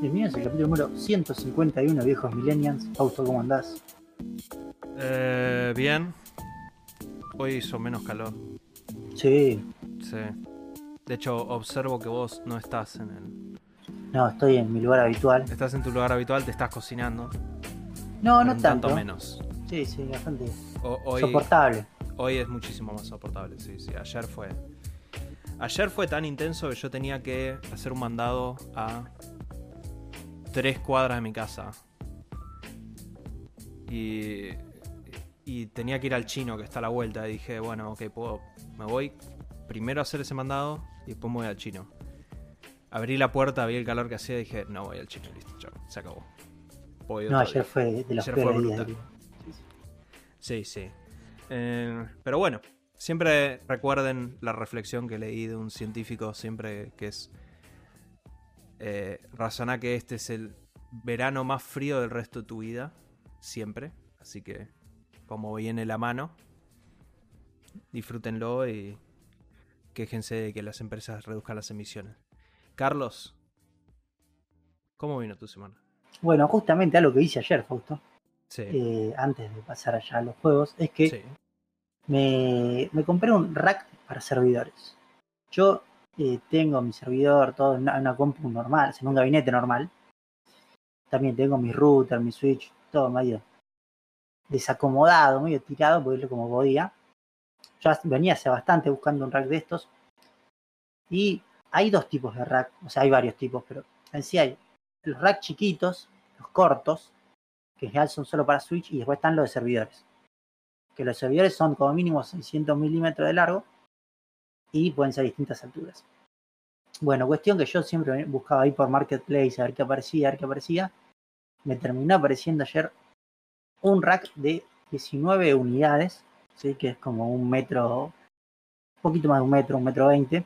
Bienvenidos al capítulo número 151, viejos millennials. Fausto, ¿cómo andás? Eh, bien. Hoy hizo menos calor. Sí. Sí. De hecho, observo que vos no estás en el. No, estoy en mi lugar habitual. Estás en tu lugar habitual, te estás cocinando. No, no un tanto. menos. Sí, sí, bastante O- hoy, soportable. hoy es muchísimo más soportable, sí, sí. Ayer fue. Ayer fue tan intenso que yo tenía que hacer un mandado a tres cuadras de mi casa. Y, y tenía que ir al chino que está a la vuelta. Y dije, bueno, ok, puedo, me voy primero a hacer ese mandado y después me voy al chino. Abrí la puerta, vi el calor que hacía y dije, no voy al chino, listo, chao, se acabó. Voy No, ayer fue de los Ayer fue días. Sí, sí. Eh, pero bueno, siempre recuerden la reflexión que leí de un científico, siempre que es... Eh, razonar que este es el verano más frío del resto de tu vida, siempre. Así que, como viene la mano, disfrútenlo y quéjense de que las empresas reduzcan las emisiones. Carlos, ¿cómo vino tu semana? Bueno, justamente algo que hice ayer, Fausto, Sí. eh, antes de pasar allá a los juegos, es que sí. me, me compré un rack para servidores. Yo tengo mi servidor todo en una, compu normal, en un gabinete normal. También tengo mi router, mi switch, todo medio desacomodado, medio tirado, porque es lo como podía. Ya venía hace bastante buscando un rack de estos. Y hay dos tipos de rack, o sea, hay varios tipos, pero en sí hay los rack chiquitos, los cortos, que en general son solo para switch, y después están los de servidores que los servidores son como mínimo 600 milímetros de largo y pueden ser distintas alturas. Bueno, cuestión que yo siempre buscaba ahí por Marketplace a ver qué aparecía, a ver qué aparecía. Me terminó apareciendo ayer un rack de 19 unidades, ¿sí? que es como un metro, un poquito más de un metro, un metro veinte,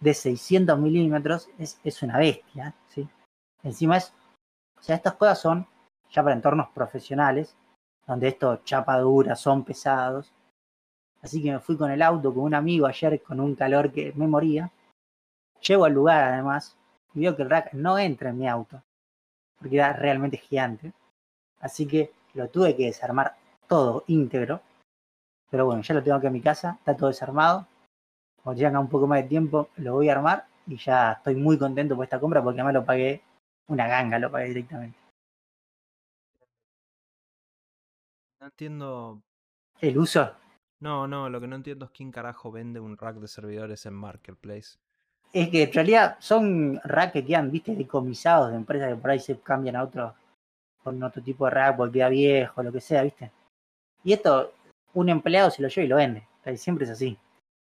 de 600 milímetros. Es, es una bestia, ¿sí? Encima es, o sea, estas cosas son ya para entornos profesionales, donde estos chapa dura son pesados. Así que me fui con el auto con un amigo ayer con un calor que me moría. Llego al lugar además y veo que el rack no entra en mi auto, porque era realmente gigante. Así que lo tuve que desarmar todo íntegro. Pero bueno, ya lo tengo aquí en mi casa, está todo desarmado. Cuando tenga un poco más de tiempo lo voy a armar y ya estoy muy contento por esta compra porque además lo pagué una ganga, lo pagué directamente. No entiendo El uso No, no, lo que no entiendo es quién carajo vende un rack de servidores en Marketplace. Es que en realidad son racks que quedan, viste, decomisados de empresas que por ahí se cambian a otro, con otro tipo de rack porque queda viejo, lo que sea, viste. Y esto, un empleado se lo lleva y lo vende. Casi Siempre es así.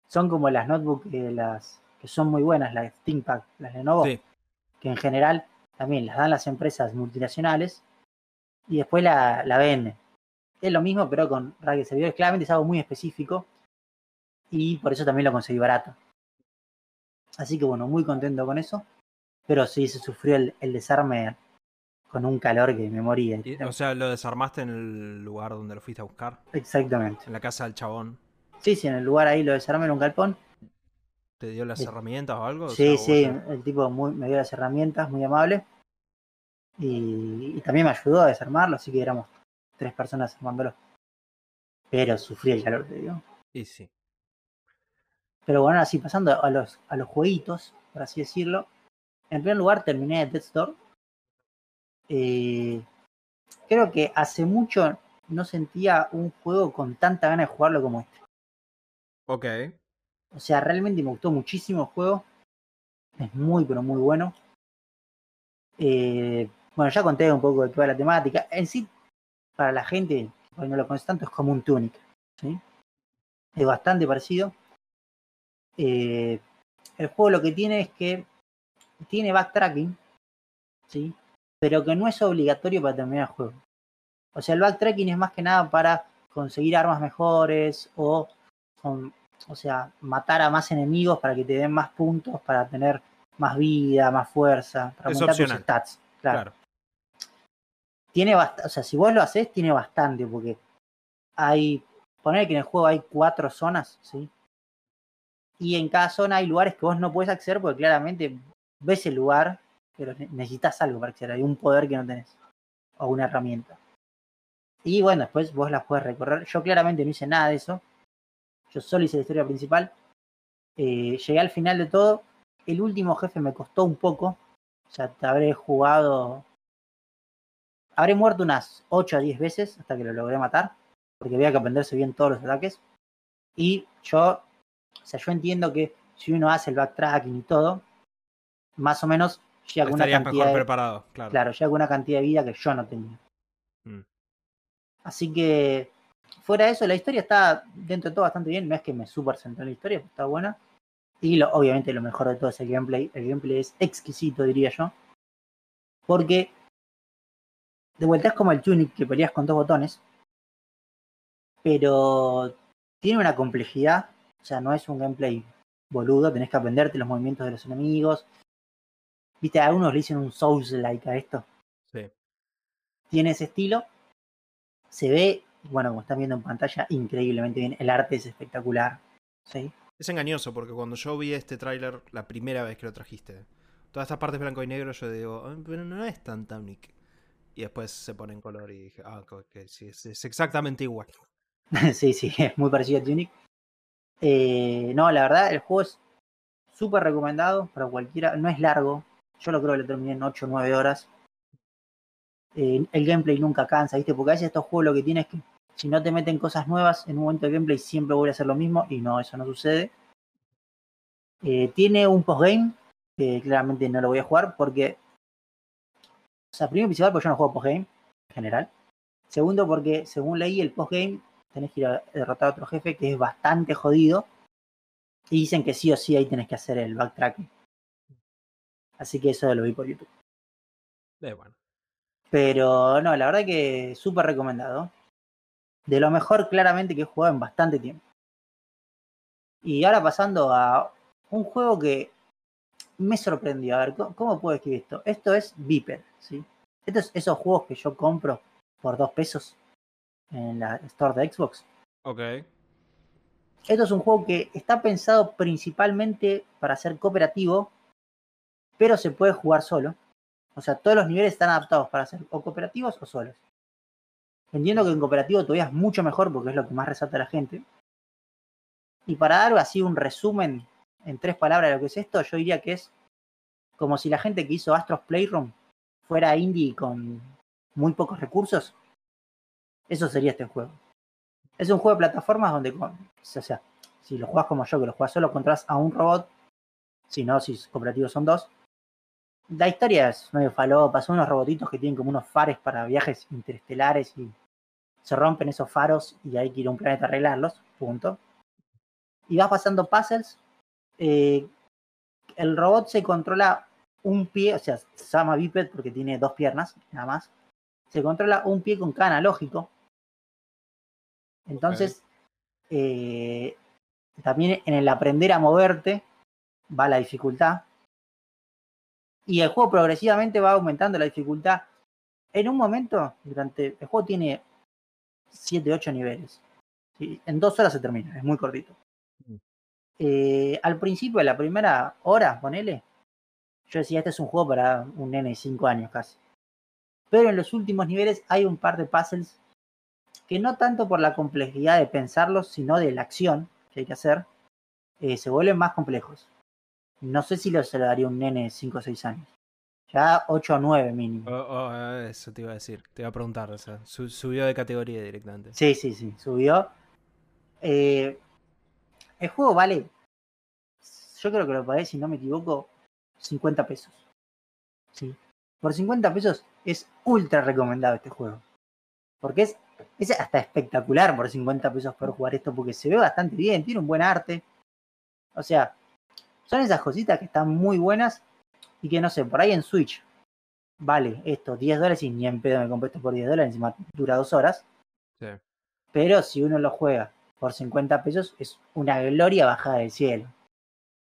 Son como las notebooks que, las, que son muy buenas, las ThinkPad, las Lenovo, Sí, que en general también las dan las empresas multinacionales y después la, la venden. Es lo mismo, pero con de servidores. Claramente es algo muy específico y por eso también lo conseguí barato. Así que bueno, muy contento con eso. Pero sí se sufrió el, el desarme con un calor que me moría. y- o sea, lo desarmaste en el lugar donde lo fuiste a buscar, Exactamente. en la casa del chabón. Sí, sí, en el lugar ahí lo desarmé en un galpón. ¿Te dio las herramientas o algo? O Sí, sea, sí, vos- el tipo muy, me dio las herramientas, muy amable. Y, y también me ayudó a desarmarlo, así que éramos tres personas armándolo. Pero sufrí el calor, te digo. Y sí. Pero bueno, así pasando a los, a los jueguitos, por así decirlo. En primer lugar terminé Death's Door. Eh, creo que hace mucho no sentía un juego con tanta ganas de jugarlo como este. Ok. O sea, realmente me gustó muchísimo el juego. Es muy, pero muy bueno. Eh, bueno, ya conté un poco de toda la temática. En sí, para la gente que no lo conoce tanto, es como un Tunic. ¿sí? Es bastante parecido. Eh, el juego lo que tiene es que tiene backtracking, ¿sí? pero que no es obligatorio para terminar el juego. O sea, el backtracking es más que nada para conseguir armas mejores o, con- o sea, matar a más enemigos para que te den más puntos, para tener más vida, más fuerza, para Es aumentar tus opcional. stats. Claro. Claro. Tiene bastante, o sea, si vos lo haces, tiene bastante, porque hay, poner que en el juego hay cuatro zonas, ¿sí? Y en cada zona hay lugares que vos no puedes acceder porque claramente ves el lugar pero necesitas algo para acceder, hay un poder que no tenés, o una herramienta. Y bueno, después vos las puedes recorrer. Yo claramente no hice nada de eso. Yo solo hice la historia principal. Eh, llegué al final de todo. El último jefe me costó un poco. O sea, te habré jugado. Habré muerto unas 8 a 10 veces hasta que lo logré matar. Porque había que aprenderse bien todos los ataques. Y yo. O sea, yo entiendo que si uno hace el backtracking y todo, más o menos llega con una cantidad. Mejor preparado, claro. Claro, llega con una cantidad de vida que yo no tenía. Mm. Así que, fuera de eso, la historia está dentro de todo bastante bien. No es que me super centré en la historia, está buena. Y lo, obviamente lo mejor de todo es el gameplay. El gameplay es exquisito, diría yo. Porque, de vuelta es como el Tunic que peleas con dos botones. Pero tiene una complejidad. O sea, no es un gameplay boludo. Tenés que aprenderte los movimientos de los enemigos. Viste, a algunos le dicen un Souls-like a esto. Sí. Tiene ese estilo se ve, bueno, como están viendo en pantalla, increíblemente bien. El arte es espectacular. ¿sí? Es engañoso porque cuando yo vi este tráiler la primera vez que lo trajiste, todas estas partes blanco y negro, yo digo, pero no es tan Tunic. Y después se pone en color y dije, ah, que sí, es, exactamente igual. sí, sí, es muy parecido a Tunic. Eh, no, la verdad, el juego es súper recomendado para cualquiera. No es largo. Yo lo creo que lo terminé en 8 o 9 horas. Eh, el gameplay nunca cansa, ¿viste? Porque a veces estos juegos lo que tienes es que si no te meten cosas nuevas en un momento de gameplay siempre vuelve a hacer lo mismo y no, eso no sucede. Eh, tiene un postgame que claramente no lo voy a jugar porque, o sea, primero principal porque yo no juego postgame en general. Segundo porque según leí el postgame tenés que ir a derrotar a otro jefe que es bastante jodido y dicen que sí o sí ahí tenés que hacer el backtracking. Así que eso lo vi por YouTube. Eh, bueno. Pero no, la verdad que súper recomendado. De lo mejor claramente que he jugado en bastante tiempo. Y ahora pasando a un juego que me sorprendió. A ver, ¿cómo, puedo escribir esto? Esto es Viper, ¿sí? Estos esos juegos que yo compro por dos pesos en la store de Xbox. Ok. Esto es un juego que está pensado principalmente para ser cooperativo, pero se puede jugar solo. O sea, todos los niveles están adaptados para ser o cooperativos o solos. Entiendo que en cooperativo todavía es mucho mejor porque es lo que más resalta a la gente. Y para dar así un resumen en tres palabras de lo que es esto, yo diría que es como si la gente que hizo Astros Playroom fuera indie con muy pocos recursos. Eso sería este juego. Es un juego de plataformas donde, o sea, si lo juegas como yo, que lo juegas solo, encontrás a un robot. Si no, si cooperativos son dos la historia es medio falopa, son unos robotitos que tienen como unos fares para viajes interestelares y se rompen esos faros y hay que ir a un planeta a arreglarlos, punto. Y vas pasando puzzles. Eh, el robot se controla un pie, o sea, se llama biped porque tiene dos piernas, nada más. Se controla un pie con cada analógico. Entonces, eh, también en el aprender a moverte va la dificultad y el juego progresivamente va aumentando la dificultad. En un momento, durante el juego tiene 7, 8 niveles. En dos horas se termina, es muy cortito. Mm. Eh, al principio de la primera hora, ponele, yo decía, este es un juego para un nene de 5 años casi. Pero en los últimos niveles hay un par de puzzles que no tanto por la complejidad de pensarlos, sino de la acción que hay que hacer, eh, se vuelven más complejos. No sé si lo, se lo daría un nene de 5 o 6 años. Ya 8 o 9 mínimo. Oh, oh, eso te iba a decir, te iba a preguntar. O sea, subió de categoría directamente. Sí, sí, sí, subió. Eh, el juego vale, yo creo que lo pagué, si no me equivoco, 50 pesos. Sí. Por 50 pesos es ultra recomendado este juego. Porque es, es hasta espectacular por 50 pesos poder jugar esto, porque se ve bastante bien, tiene un buen arte. O sea, son esas cositas que están muy buenas y que no sé, por ahí en Switch vale esto 10 dólares y ni en pedo me compré esto por 10 dólares, encima dura dos horas. Sí. Pero si uno lo juega por 50 pesos es una gloria bajada del cielo.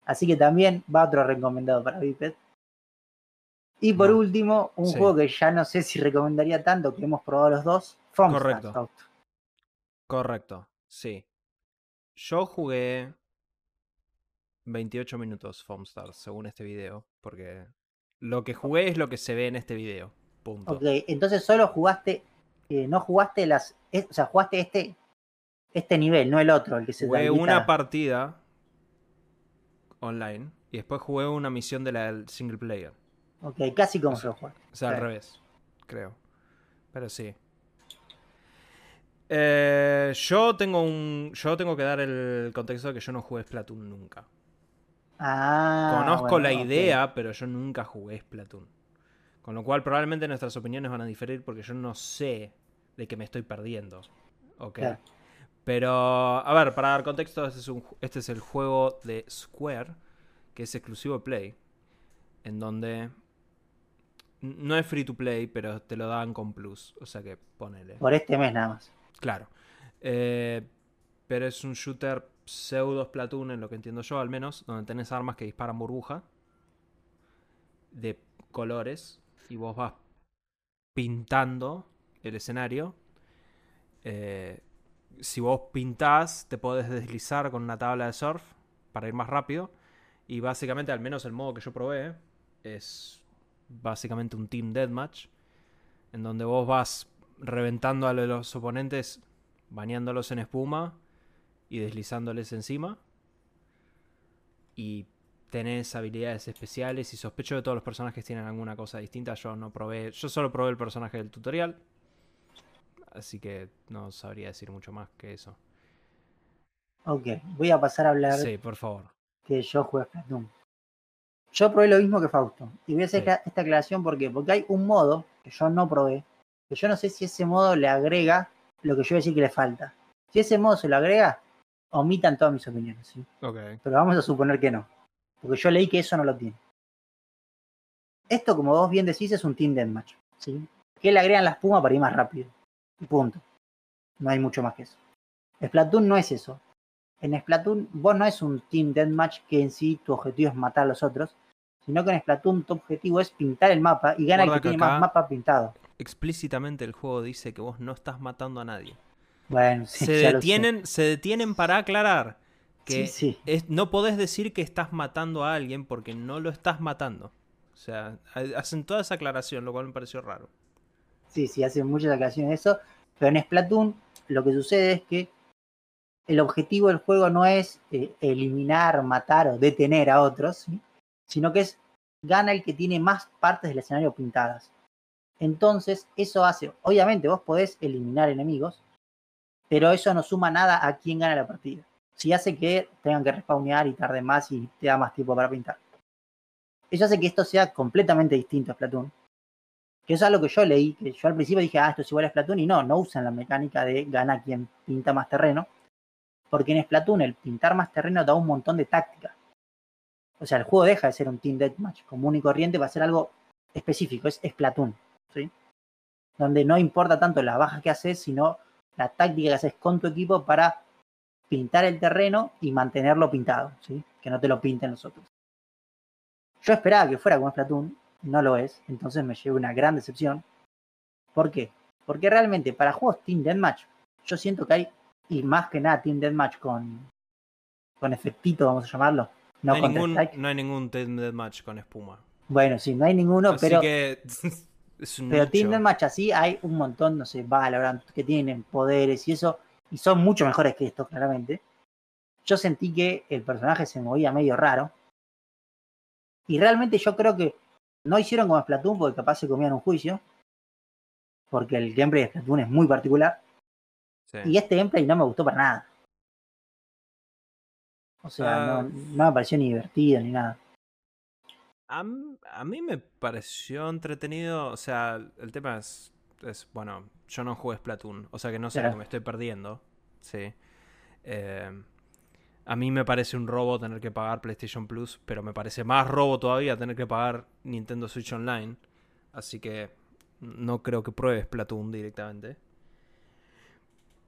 Así que también va otro recomendado para Biped. Y por último, un juego que ya no sé si recomendaría tanto, que hemos probado los dos, Correcto. Correcto, sí. Yo jugué 28 minutos Foamstars, según este video, porque Lo que jugué es lo que se ve en este video. Punto. Ok, entonces solo jugaste, eh, no jugaste las, es- o sea, jugaste este, este nivel, no el otro, el que se Jugué una partida online y después jugué una misión de la del single player. Ok, casi como se juega. O sea, al revés, creo. Pero sí. Eh, yo tengo un. Yo tengo que dar el contexto de que yo no jugué Splatoon nunca. Ah, Conozco bueno, la idea, pero yo nunca jugué Splatoon. Con lo cual probablemente nuestras opiniones van a diferir porque yo no sé de qué me estoy perdiendo. Ok. Claro. Pero, a ver, para dar contexto, este es, un ju- este es el juego de Square, que es exclusivo de Play, en donde no es free to play, pero te lo dan con plus. O sea que ponele. Por este mes nada más. Claro. Eh, pero es un shooter pseudo Splatoon, en lo que entiendo yo al menos, donde tenés armas que disparan burbuja de colores y vos vas pintando el escenario. Eh, si vos pintás, te podés deslizar con una tabla de surf para ir más rápido. Y básicamente, al menos el modo que yo probé, es básicamente un Team Deathmatch. En donde vos vas reventando a los oponentes, bañándolos en espuma y deslizándoles encima. Y tenés habilidades especiales y sospecho de todos los personajes tienen alguna cosa distinta. Yo no probé, yo solo probé el personaje del tutorial. Así que no sabría decir mucho más que eso. Ok, voy a pasar a hablar Sí, por favor. que yo jugué Splatoon. Yo probé lo mismo que Fausto. Y voy a hacer Sí. esta, aclaración porque, porque hay un modo que yo no probé, que yo no sé si ese modo le agrega lo que yo voy a decir que le falta. Si ese modo se lo agrega, omitan todas mis opiniones, ¿sí? Ok. Pero vamos a suponer que no. Porque yo leí que eso no lo tiene. Esto, como vos bien decís, es un Team Deathmatch. ¿sí? Que le agregan la espuma para ir más rápido. Punto. No hay mucho más que eso. Splatoon no es eso. En Splatoon vos no es un Team Deathmatch que en sí tu objetivo es matar a los otros. Sino que en Splatoon tu objetivo es pintar el mapa y gana el que que tiene más mapa pintado. Explícitamente el juego dice que vos no estás matando a nadie. Bueno, sí, se, detienen, se detienen para aclarar que Sí, sí. es- no podés decir que estás matando a alguien porque no lo estás matando. O sea, ha- hacen toda esa aclaración, lo cual me pareció raro. Sí, sí, hacen muchas aclaraciones de eso. Pero en Splatoon lo que sucede es que el objetivo del juego no es eh, eliminar, matar o detener a otros, sino que es gana el que tiene más partes del escenario pintadas. Entonces, eso hace, obviamente vos podés eliminar enemigos, pero eso no suma nada a quién gana la partida. Si hace que tengan que respawnear y tarde más y te da más tiempo para pintar. Eso hace que esto sea completamente distinto a Splatoon. Que eso es algo que yo leí, que yo al principio dije, ah, esto es igual a Splatoon, y no, no usan la mecánica de gana quien pinta más terreno, porque en Splatoon el pintar más terreno da un montón de táctica. O sea, el juego deja de ser un Team Deathmatch común y corriente para ser algo específico, es Splatoon, ¿sí? Donde no importa tanto la baja que haces, sino la táctica que haces con tu equipo para pintar el terreno y mantenerlo pintado, ¿sí? Que no te lo pinten los otros. Yo esperaba que fuera como Splatoon, no lo es, entonces me llevé una gran decepción. ¿Por qué? Porque realmente para juegos Team Deathmatch, yo siento que hay, y más que nada Team Deathmatch con, con efectito, vamos a llamarlo, no, No, hay ningún, no hay ningún Team Deathmatch con espuma. Bueno, sí, no hay ninguno, Así pero, que es un pero nicho. Team Deathmatch así hay un montón, no sé, Valorant, que tienen poderes y eso, y son mucho mejores que esto, claramente. Yo sentí que el personaje se movía medio raro. Y realmente yo creo que no hicieron como Splatoon porque capaz se comían un juicio. Porque el gameplay de Splatoon es muy particular. Sí. Y este gameplay no me gustó para nada. O sea, Ah. no, no me pareció ni divertido ni nada. A, a mí me pareció entretenido. O sea, el tema es, es, Bueno, yo no jugué Splatoon. O sea que no sé lo Claro. que me estoy perdiendo. Sí. Eh, a mí me parece un robo tener que pagar PlayStation Plus. Pero me parece más robo todavía tener que pagar Nintendo Switch Online. Así que no creo que pruebes Splatoon directamente.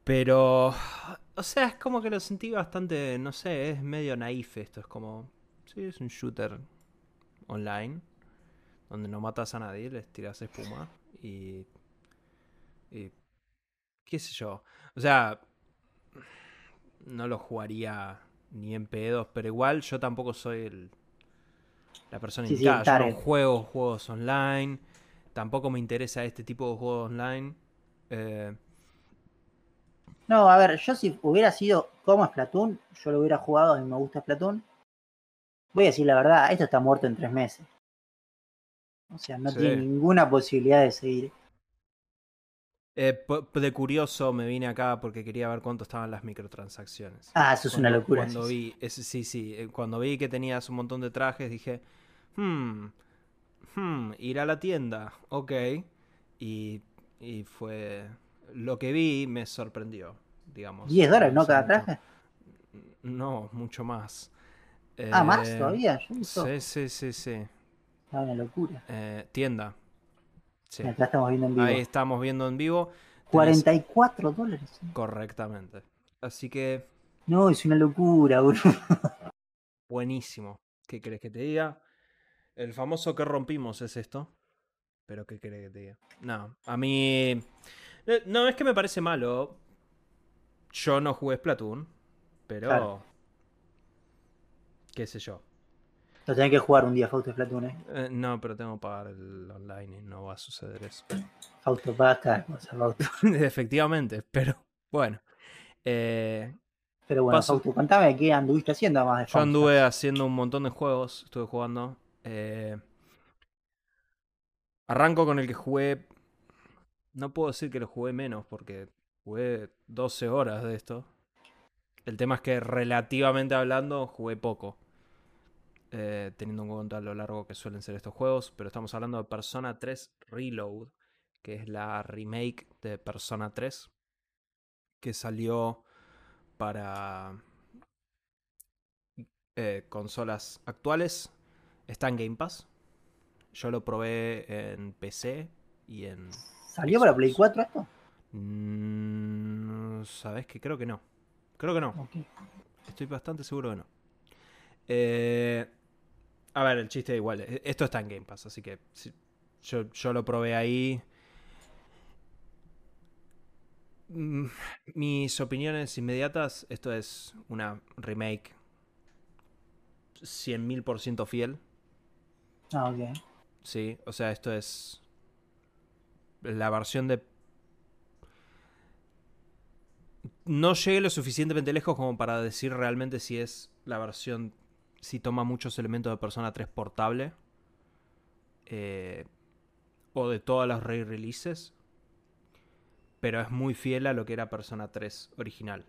Pero. O sea, es como que lo sentí bastante. No sé, es medio naif esto. Es como. Sí, es un shooter online. Donde no matas a nadie, les tiras espuma. Y. Y. ¿Qué sé yo? O sea. No lo jugaría ni en pedos. Pero igual yo tampoco soy el. la persona Sí, sí, indicada. el Yo no juego juegos online. Tampoco me interesa este tipo de juegos online. Eh, No, a ver, yo si hubiera sido como Splatoon, yo lo hubiera jugado, a mí me gusta Splatoon. Voy a decir la verdad, esto está muerto en tres meses. O sea, no Sí. tiene ninguna posibilidad de seguir. Eh, de curioso me vine acá porque quería ver cuánto estaban las microtransacciones. Ah, eso es una locura. Cuando eso vi, sí, sí, eh, cuando vi que tenías un montón de trajes, dije, hmm, hmm, ir a la tienda, ok. Y, y fue, lo que vi me sorprendió, digamos. 10 dólares, ¿no? Cada traje. No, mucho más. Ah, más Eh, todavía. Yo Sí, sí, sí, sí. es una locura. Eh, tienda. Sí. Acá estamos viendo en vivo. Ahí estamos viendo en vivo. Tenés- 44 dólares. Correctamente. Así que No, es una locura, boludo. Buenísimo. ¿Qué crees que te diga? El famoso que rompimos es esto. Pero ¿qué crees que te diga? No, a mí... eh, No, es que me parece malo. Yo no jugué Splatoon. Pero... Claro. ¿Qué sé yo? Lo tenés que jugar un día, Fausto Splatoon, eh. Eh, no, pero tengo que pagar el online y no va a suceder eso. Fausto paga cada cosa, Fausto. Efectivamente, pero bueno. Eh, Pero bueno, Fausto, contame qué anduviste haciendo además de Yo Fausto. anduve haciendo un montón de juegos, estuve jugando. eh, arranco con el que jugué. No puedo decir que lo jugué menos porque jugué 12 horas de esto. El tema es que relativamente hablando jugué poco. Eh, teniendo en cuenta lo largo que suelen ser estos juegos. Pero estamos hablando de Persona 3 Reload, que es la remake de Persona 3. Que salió para eh, consolas actuales. Está en Game Pass. Yo lo probé en PC y en... ¿Salió para Play 4 esto? Mm, ¿Sabes que Creo que no. Creo que no. Estoy bastante seguro que no. Eh, a ver, el chiste igual. e- Esto está en Game Pass, así que si- yo, yo lo probé ahí. Mm, Mis opiniones inmediatas, esto es una remake 100.000% fiel. Ah, ok. Sí, o sea, esto es la versión de... No llegué lo suficientemente lejos como para decir realmente si es la versión, si toma muchos elementos de Persona 3 portable. eh, o de todas las re-releases. Pero es muy fiel a lo que era Persona 3 original.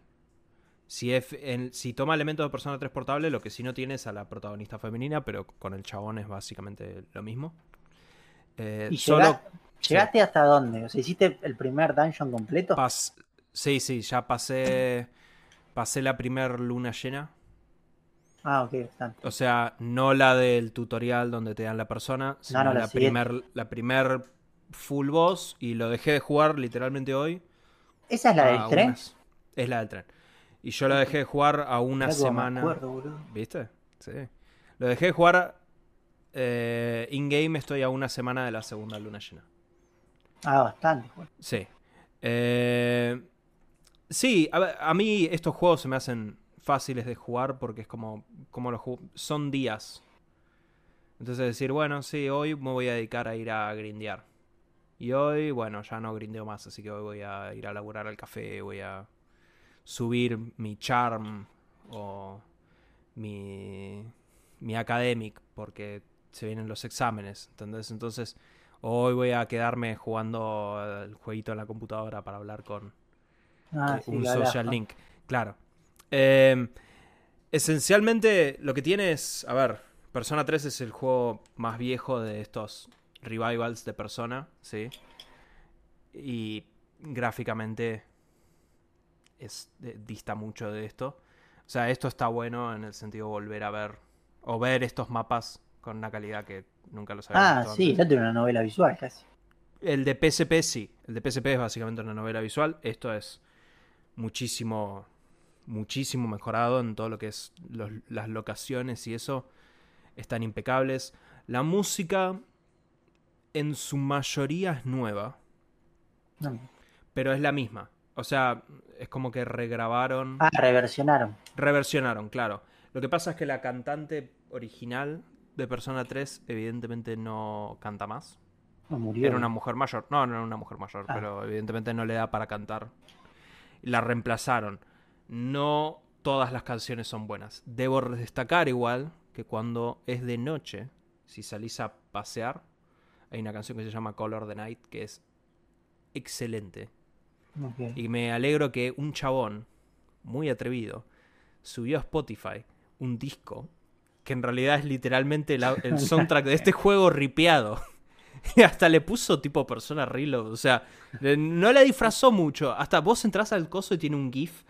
Si, es, en- si toma elementos de Persona 3 portable, lo que sí no tiene es a la protagonista femenina, pero con el chabón es básicamente lo mismo. Eh, ¿Y solo llega- llegaste hasta dónde? O sea, ¿hiciste el primer dungeon completo? pas- sí, sí, ya pasé pasé la primer luna llena. Ah, ok, bastante. O sea, no la del tutorial donde te dan la persona, sino no, la la, siguiente. primer, la primer full boss y lo dejé de jugar literalmente hoy. ¿Esa es la del tren? unas- Es la del tren. Y yo lo dejé de jugar a una cómo me semana. acuerdo. ¿Viste? Sí. Lo dejé de jugar eh, in-game, estoy a una semana de la segunda luna llena. Ah, bastante. bueno. Sí. Eh, sí, a mí estos juegos se me hacen fáciles de jugar porque es como, como los son días. Entonces decir, bueno, sí, hoy me voy a dedicar a ir a grindear. Y hoy, bueno, ya no grindeo más, así que hoy voy a ir a laburar al café, voy a subir mi charm o mi, mi academic porque se vienen los exámenes, ¿entendés? Entonces, hoy voy a quedarme jugando el jueguito en la computadora para hablar con, Ah, eh, sí, un social link. Claro. Eh, esencialmente lo que tiene es, a ver, Persona 3 es el juego más viejo de estos revivals de Persona, ¿sí? Y gráficamente es, dista mucho de esto. O sea, esto está bueno en el sentido de volver a ver o ver estos mapas con una calidad que nunca los había Ah, visto sí, antes. ya tiene una novela visual casi. El de PSP sí. El de PSP es básicamente una novela visual. Esto es muchísimo, muchísimo mejorado en todo lo que es los- las locaciones y eso. Están impecables. La música en su mayoría es nueva, No. pero es la misma. O sea, es como que regrabaron, Ah, reversionaron. reversionaron, claro. Lo que pasa es que la cantante original de Persona 3 evidentemente no canta más. No murió. Era una mujer mayor. No, no era una mujer mayor, Ah. pero evidentemente no le da para cantar. La reemplazaron. No todas las canciones son buenas. Debo destacar igual que cuando es de noche, si salís a pasear, hay una canción que se llama Color the Night que es excelente. Y me alegro que un chabón muy atrevido subió a Spotify un disco que en realidad es literalmente la- el soundtrack de este juego ripeado. Y hasta le puso tipo persona reload. O sea, no la disfrazó mucho. Hasta vos entras al coso y tiene un GIF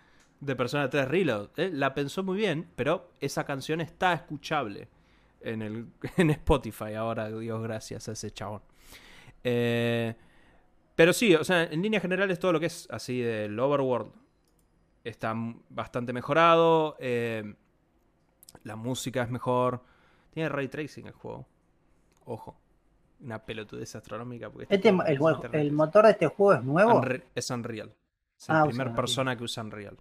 de persona 3 reload. ¿eh? La pensó muy bien, pero esa canción está escuchable en, el, en Spotify ahora, Dios gracias a ese chabón. Eh, pero sí, o sea, en líneas generales todo lo que es así del overworld está bastante mejorado. eh, la música es mejor. Tiene ray tracing el juego. Ojo. Una pelotudez astronómica. Porque Este, el, el motor de este juego es nuevo. Unre- es Unreal. Es la Ah, primera persona que usa Unreal.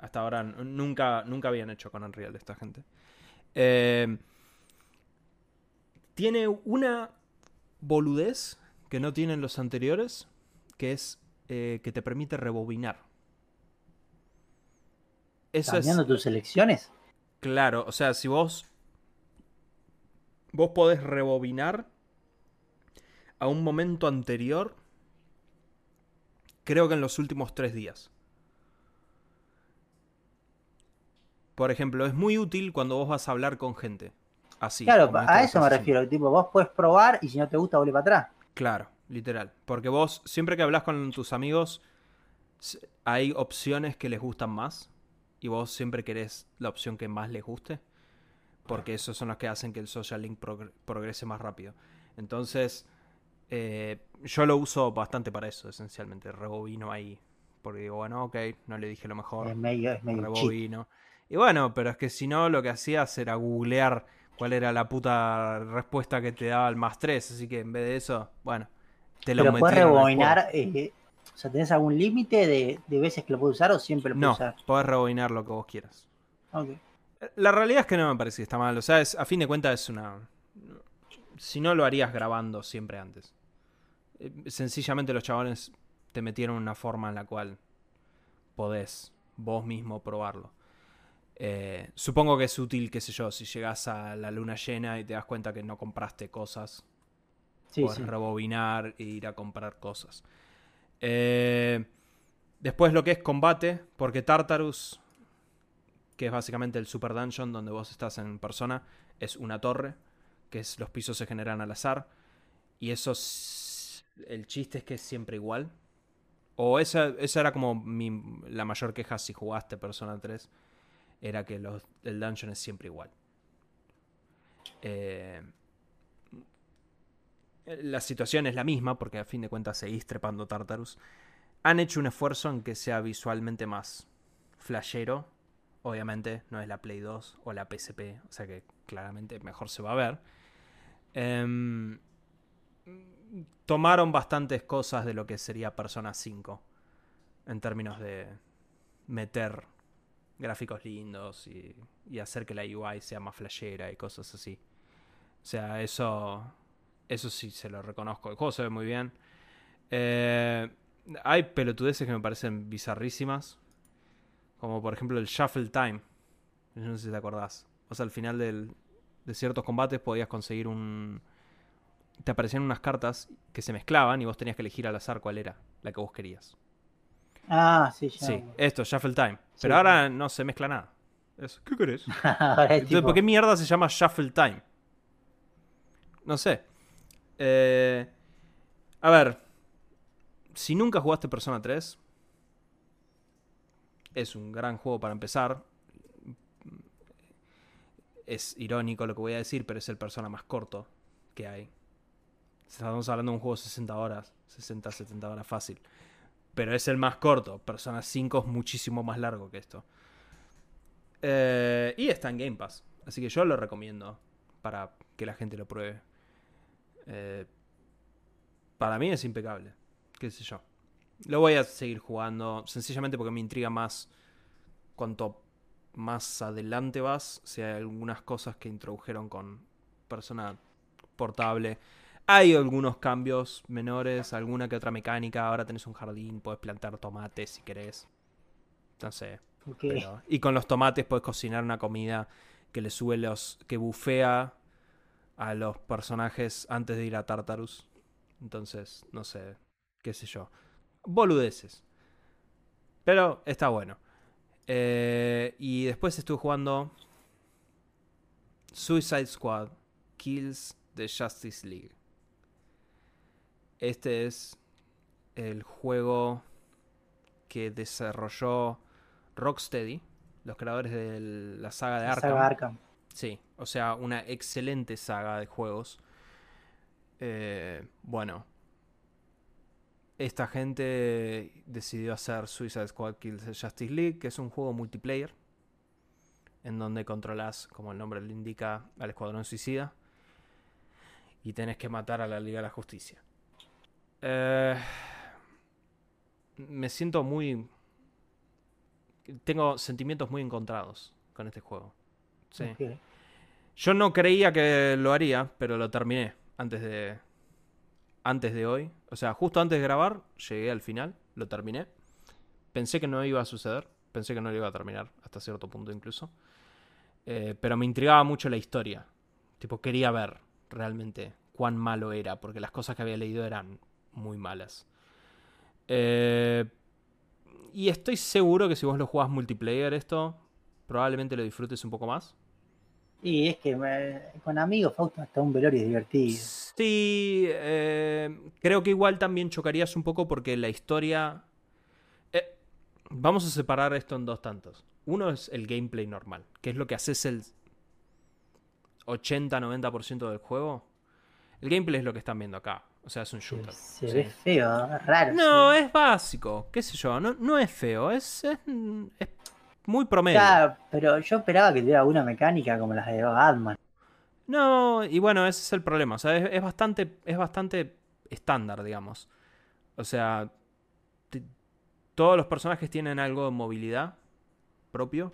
Hasta ahora nunca, nunca habían hecho con Unreal esta gente. Eh, tiene una boludez que no tienen los anteriores, que es eh, que te permite rebobinar. Eso es cambiando tus selecciones. claro, o sea, si vos vos podés rebobinar a un momento anterior, creo que en los últimos tres días. Por ejemplo, es muy útil cuando vos vas a hablar con gente. Así. claro, a eso me refiero. Tipo, vos puedes probar y si no te gusta, volver para atrás. Claro, literal. Porque vos, siempre que hablas con tus amigos, hay opciones que les gustan más. Y vos siempre querés la opción que más les guste. Porque esos son los que hacen que el social link progr- progrese más rápido. Entonces, eh, yo lo uso bastante para eso, esencialmente. Rebobino ahí. Porque digo, bueno, ok, no le dije lo mejor Es medio, es medio cheat. Y bueno, pero es que si no, lo que hacías era googlear cuál era la puta respuesta que te daba el más 3. Así que en vez de eso, bueno, te lo Pero puedes rebobinar. eh, o sea, ¿tenés algún límite de, de veces que lo puedes usar o siempre lo puedes No, usar? podés rebobinar lo que vos quieras. La realidad es que no me parece que está mal. O sea, es- a fin de cuentas es una... Si no lo harías grabando siempre antes. Eh, Sencillamente los chabones te metieron una forma en la cual podés vos mismo probarlo. Eh, supongo que es útil, qué sé yo, si llegas a la luna llena y te das cuenta que no compraste cosas, Sí, sí. rebobinar e ir a comprar cosas. Eh, después lo que es combate, porque Tartarus, que es básicamente el Super Dungeon donde vos estás en persona, es una torre, que es los pisos se generan al azar. Y eso es- el chiste es que es siempre igual. O esa, esa era como mi- la mayor queja si jugaste Persona 3. Era que el dungeon es siempre igual. Eh, la situación es la misma, porque a fin de cuentas seguís trepando Tartarus. Han hecho un esfuerzo en que sea visualmente más flashero. Obviamente no es la Play 2 o la PSP, o sea que claramente mejor se va a ver. Em, tomaron bastantes cosas de lo que sería Persona 5 en términos de meter gráficos lindos y, y hacer que la UI sea más flashera y cosas así. O sea, eso, eso sí se lo reconozco. El juego se ve muy bien. Eh, hay pelotudeces que me parecen bizarrísimas. Como por ejemplo el Shuffle Time. No sé si te acordás. O sea, al final del- de ciertos combates podías conseguir un... Te aparecían unas cartas que se mezclaban y vos tenías que elegir al azar cuál era la que vos querías. Ah, sí, ya. Sí, esto, Shuffle Time. Sí. Pero ahora no se mezcla nada. Eso, ¿Qué querés? Entonces, tipo, ¿por qué mierda se llama Shuffle Time? No sé. Eh, a ver. Si nunca jugaste Persona 3, es un gran juego para empezar. Es irónico lo que voy a decir, pero es el Persona más corto que hay. Estamos hablando de un juego de 60 horas, 60, 70 horas fácil. Pero es el más corto. Persona 5 es muchísimo más largo que esto. Eh, y está en Game Pass. Así que yo lo recomiendo para que la gente lo pruebe. Eh, para mí es impecable. Qué sé yo. Lo voy a seguir jugando. Sencillamente porque me intriga más cuanto más adelante vas. Si hay algunas cosas que introdujeron con persona portable. Hay algunos cambios menores, alguna que otra mecánica. Ahora tenés un jardín, puedes plantar tomates si querés. No sé. Pero- y con los tomates puedes cocinar una comida que le sube los. que bufea a los personajes antes de ir a Tartarus. Entonces, no sé. qué sé yo. Boludeces. Pero está bueno. Eh, y después estuve jugando Suicide Squad Kills the Justice League. Este es el juego que desarrolló Rocksteady, los creadores de la saga de La Arkham. saga Arkham. Sí, o sea, una excelente saga de juegos. Eh, bueno, esta gente decidió hacer Suicide Squad Kills the Justice League, que es un juego multiplayer, en donde controlas, como el nombre lo indica, al Escuadrón Suicida, y tenés que matar a la Liga de la Justicia. Eh, me siento muy... Tengo sentimientos muy encontrados con este juego. Sí. Yo no creía que lo haría, pero lo terminé antes de antes de hoy, o sea, justo antes de grabar, llegué al final, lo terminé. Pensé que no iba a suceder, pensé que no lo iba a terminar hasta cierto punto incluso. Eh, pero me intrigaba mucho la historia. Tipo, quería ver realmente cuán malo era, porque las cosas que había leído eran muy malas. Eh, y estoy seguro que si vos lo jugás multiplayer esto, probablemente lo disfrutes un poco más. Y es que me- con amigos, Fausto, hasta un velorio es divertido. Sí, eh, creo que igual también chocarías un poco porque la historia... eh, vamos a separar esto en dos tantos. Uno es el gameplay normal, que es lo que haces el 80-90% del juego. El gameplay es lo que están viendo acá. O sea, es un shooter. Se sí. ve feo, es raro. No, sí. es básico, qué sé yo, no, no es feo, es, es, es muy promedio. Claro, pero yo esperaba que tuviera alguna mecánica como las de Batman. No, y bueno, ese es el problema. O sea, es, es bastante, es bastante estándar, digamos. O sea, todos los personajes tienen algo de movilidad propio.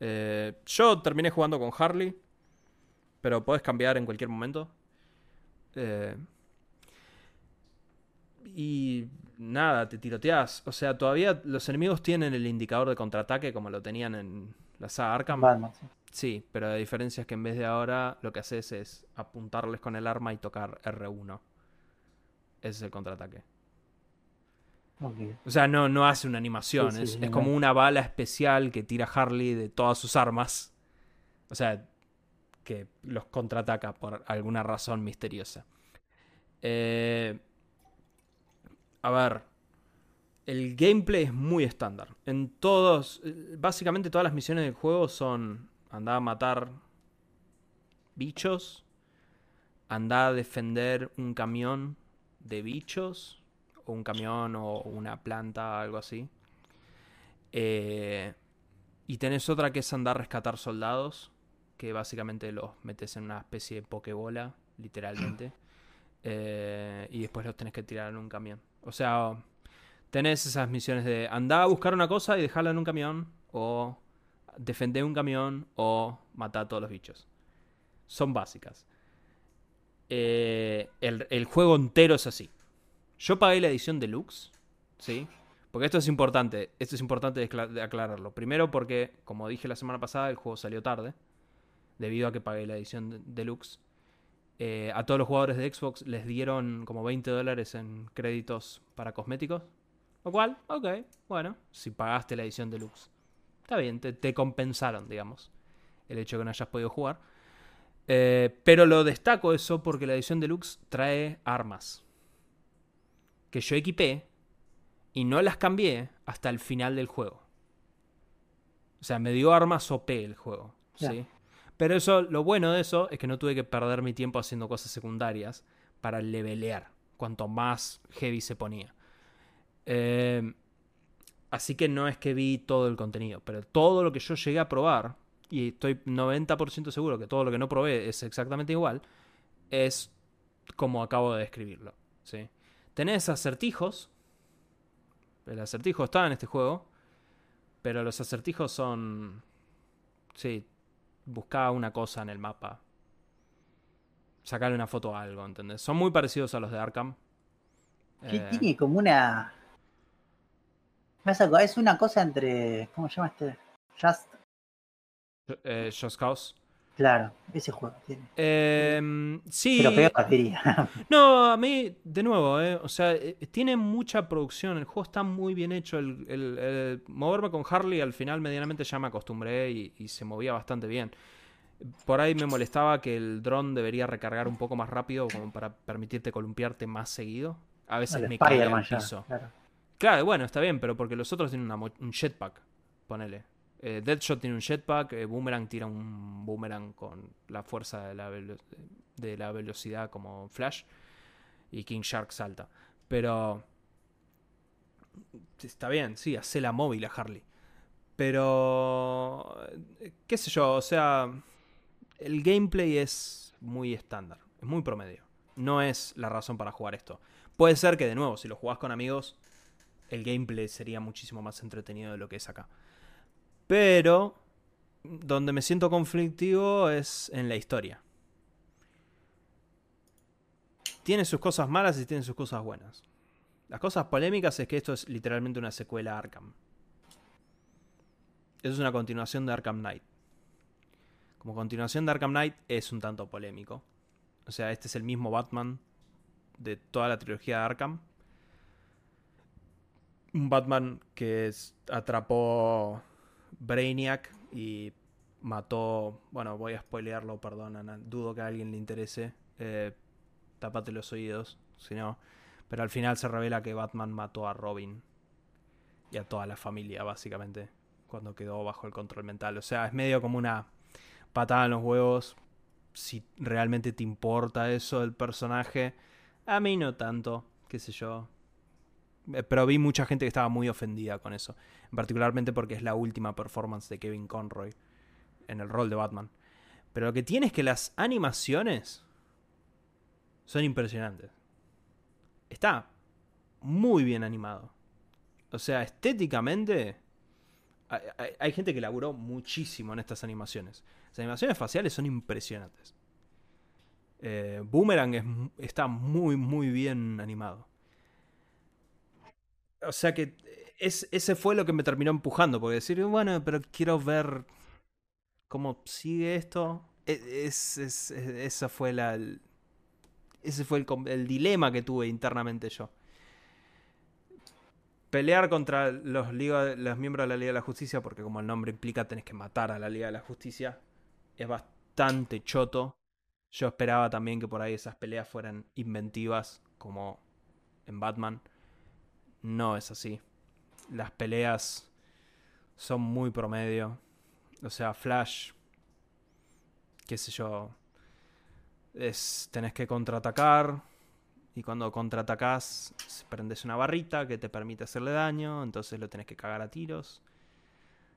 Eh, yo terminé jugando con Harley, pero podés cambiar en cualquier momento. Eh, y nada, te tiroteás. O sea, todavía los enemigos tienen el indicador de contraataque como lo tenían en la saga Arkham. Batman, sí. Sí, pero la diferencia es que en vez de ahora lo que haces es apuntarles con el arma y tocar R1. Ese es el contraataque. Ok. O sea, no, no hace una animación, Sí, sí, es, es como una bala especial que tira Harley de todas sus armas. O sea, que los contraataca por alguna razón misteriosa. Eh, a ver, el gameplay es muy estándar. En todos, eh, básicamente todas las misiones del juego son andar a matar bichos, andar a defender un camión de bichos, o un camión o una planta, algo así. Eh, y tenés otra que es andar a rescatar soldados, que básicamente los metes en una especie de pokebola, literalmente. Eh, y después los tenés que tirar en un camión. O sea, tenés esas misiones de andar a buscar una cosa y dejarla en un camión, o defender un camión, o matar a todos los bichos. Son básicas. Eh, el, el juego entero es así. Yo pagué la edición deluxe, ¿sí? Porque esto es importante, esto es importante de acla- de aclararlo. Primero porque, como dije la semana pasada, el juego salió tarde, debido a que pagué la edición de- deluxe. Eh, a todos los jugadores de Xbox les dieron como 20 dólares en créditos para cosméticos. Lo cual, ok, bueno, si pagaste la edición deluxe. Está bien, te, te compensaron, digamos, el hecho de que no hayas podido jugar. Eh, pero lo destaco eso porque la edición deluxe trae armas que yo equipé y no las cambié hasta el final del juego. O sea, me dio armas OP el juego. ¿sí? Pero eso, lo bueno de eso es que no tuve que perder mi tiempo haciendo cosas secundarias para levelear. Cuanto más heavy se ponía. Eh, así que no es que vi todo el contenido, pero todo lo que yo llegué a probar, y estoy 90% seguro que todo lo que no probé es exactamente igual, es como acabo de describirlo. ¿sí? Tenés acertijos. El acertijo está en este juego. Pero los acertijos son. Sí. Buscá una cosa en el mapa. sacarle una foto a algo, ¿entendés? Son muy parecidos a los de Arkham. Que Eh, tiene como una. Es una cosa entre. ¿Cómo se llama este? Just. eh, Just Cause. Claro, ese juego tiene. Em, sí. Pero peor diría. No, a mí, de nuevo, eh, o sea, eh, tiene mucha producción. El juego está muy bien hecho. El, el- el moverme con Harley al final, medianamente ya me acostumbré y, y se movía bastante bien. Por ahí me molestaba que el dron debería recargar un poco más rápido, como para permitirte columpiarte más seguido. A veces El me caía al ya. piso. Claro. Claro, bueno, está bien, pero porque los otros tienen una un jetpack, ponele. Eh, Deadshot tiene un jetpack, eh, Boomerang tira un boomerang con la fuerza de la, de la velocidad como Flash y King Shark salta. Pero está bien, sí, hace la móvil a Harley. Pero eh, qué sé yo, o sea, el gameplay es muy estándar, es muy promedio. No es la razón para jugar esto. Puede ser que de nuevo, si lo jugás con amigos, el gameplay sería muchísimo más entretenido de lo que es acá. Pero donde me siento conflictivo es en la historia. Tiene sus cosas malas y tiene sus cosas buenas. Las cosas polémicas es que esto es literalmente una secuela a Arkham. Es una continuación de Arkham Knight. Como continuación de Arkham Knight es un tanto polémico. O sea, este es el mismo Batman de toda la trilogía de Arkham. Un Batman que atrapó Brainiac y mató. Bueno, voy a spoilearlo, perdón, Ana, dudo que a alguien le interese. Eh, tápate los oídos, si no. Pero al final se revela que Batman mató a Robin y a toda la familia, básicamente, cuando quedó bajo el control mental. O sea, es medio como una patada en los huevos. Si realmente te importa eso del personaje. A mí no tanto, qué sé yo. Eh, Pero vi mucha gente que estaba muy ofendida con eso. Particularmente porque es la última performance de Kevin Conroy en el rol de Batman. Pero lo que tiene es que las animaciones son impresionantes. Está muy bien animado. O sea, estéticamente hay, gente que laburó muchísimo en estas animaciones. Las animaciones faciales son impresionantes. Eh, Boomerang es está muy, muy bien animado. O sea que es, ese fue lo que me terminó empujando. Porque decir, bueno, pero quiero ver cómo sigue esto. E- Es, es- es- esa fue la. ese fue el dilema que tuve internamente yo. Pelear contra los, liga- los miembros de la Liga de la Justicia, porque como el nombre implica, tenés que matar a la Liga de la Justicia. Es bastante choto. Yo esperaba también que por ahí esas peleas fueran inventivas, como en Batman. No es así. Las peleas son muy promedio. O sea, Flash, qué sé yo, es tenés que contraatacar y cuando contraatacás prendes una barrita que te permite hacerle daño, entonces lo tenés que cagar a tiros.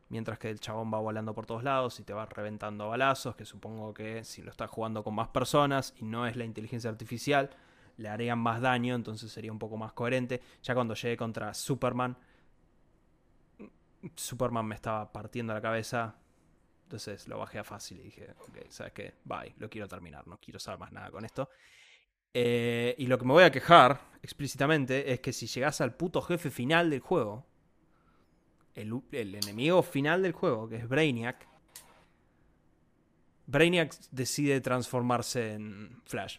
Mientras que el chabón va volando por todos lados y te va reventando balazos, que supongo que si lo estás jugando con más personas y no es la inteligencia artificial, le harían más daño, entonces sería un poco más coherente. Ya cuando llegué contra Superman, Superman me estaba partiendo la cabeza. Entonces lo bajé a fácil y dije, ok, ¿sabes qué? Bye, lo quiero terminar, no quiero saber más nada con esto. Eh, y lo que me voy a quejar explícitamente es que si llegas al puto jefe final del juego, el, el enemigo final del juego, que es Brainiac, Brainiac decide transformarse en Flash.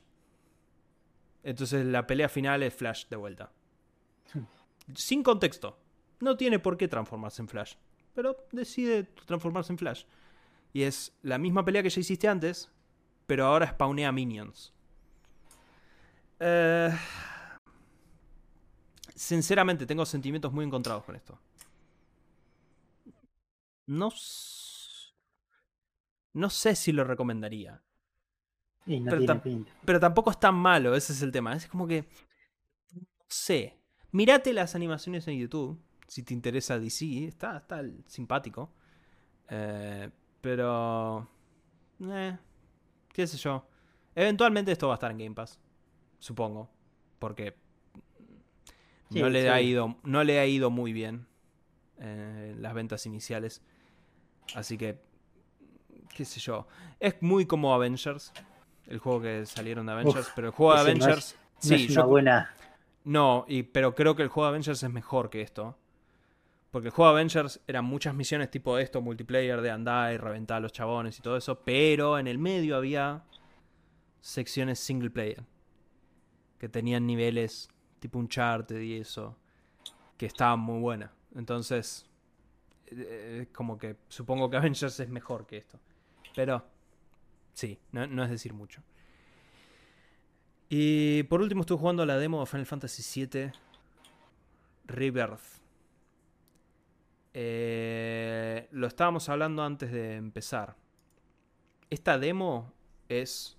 Entonces la pelea final es Flash de vuelta. Sin contexto. No tiene por qué transformarse en Flash. Pero decide transformarse en Flash. Y es la misma pelea que ya hiciste antes, pero ahora spawnea minions. Eh, sinceramente, tengo sentimientos muy encontrados con esto. No, no sé si lo recomendaría. Y no Pero tiene tam- pinta. Pero tampoco es tan malo, ese es el tema. Es como que. No sé. Mírate las animaciones en YouTube. Si te interesa DC. Está, está simpático. Eh, pero. Eh, qué sé yo. Eventualmente esto va a estar en Game Pass. Supongo. Porque. Sí, no, le sí. ha ido, no le ha ido muy bien. eh, las ventas iniciales. Así que. Qué sé yo. Es muy como Avengers. El juego que salieron de Avengers, pero el juego de no Avengers. es- No sí, es una yo- buena. no, y, pero creo que el juego de Avengers es mejor que esto. Porque el juego de Avengers eran muchas misiones tipo esto, multiplayer de andar y reventar a los chabones y todo eso, pero en el medio había secciones single player que tenían niveles tipo Uncharted y eso, que estaban muy buenas. Entonces, eh, eh, como que supongo que Avengers es mejor que esto. Pero, sí, no, es decir mucho. Y por último estuve jugando la demo de Final Fantasy VII Rebirth. Eh, lo estábamos hablando antes de empezar. Esta demo es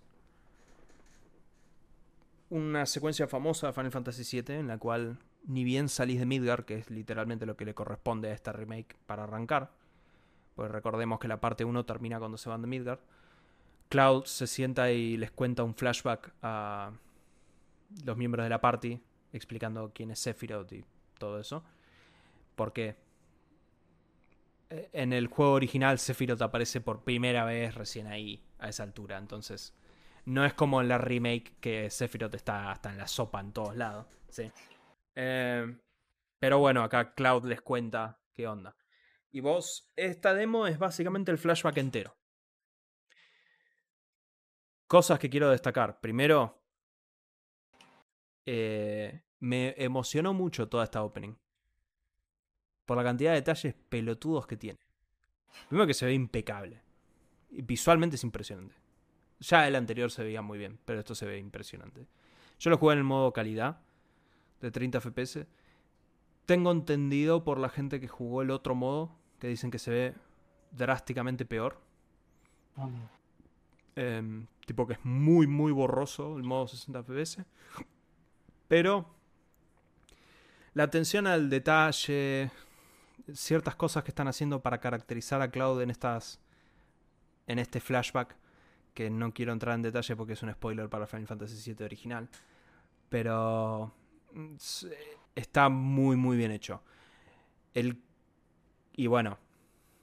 una secuencia famosa de Final Fantasy VII en la cual ni bien salís de Midgar, que es literalmente lo que le corresponde a esta remake para arrancar, pues recordemos que la parte 1 termina cuando se van de Midgar, Cloud se sienta y les cuenta un flashback a los miembros de la party explicando quién es Sephiroth y todo eso. Porque en el juego original Sephiroth aparece por primera vez recién ahí, a esa altura. Entonces, no es como en la remake que Sephiroth está hasta en la sopa en todos lados. ¿sí? Eh, pero bueno, acá Cloud les cuenta qué onda. Y vos, esta demo es básicamente el flashback entero. Cosas que quiero destacar. Primero, eh, me emocionó mucho toda esta opening. Por la cantidad de detalles pelotudos que tiene. Primero que se ve impecable. Visualmente es impresionante. Ya el anterior se veía muy bien, pero esto se ve impresionante. Yo lo jugué en el modo calidad, de 30 FPS. Tengo entendido por la gente que jugó el otro modo, que dicen que se ve drásticamente peor. Em, tipo que es muy, muy borroso el modo 60 FPS. Pero la atención al detalle, ciertas cosas que están haciendo para caracterizar a Cloud en estas en este flashback que no quiero entrar en detalle porque es un spoiler para Final Fantasy VII original, pero mm, está muy muy bien hecho. El y bueno,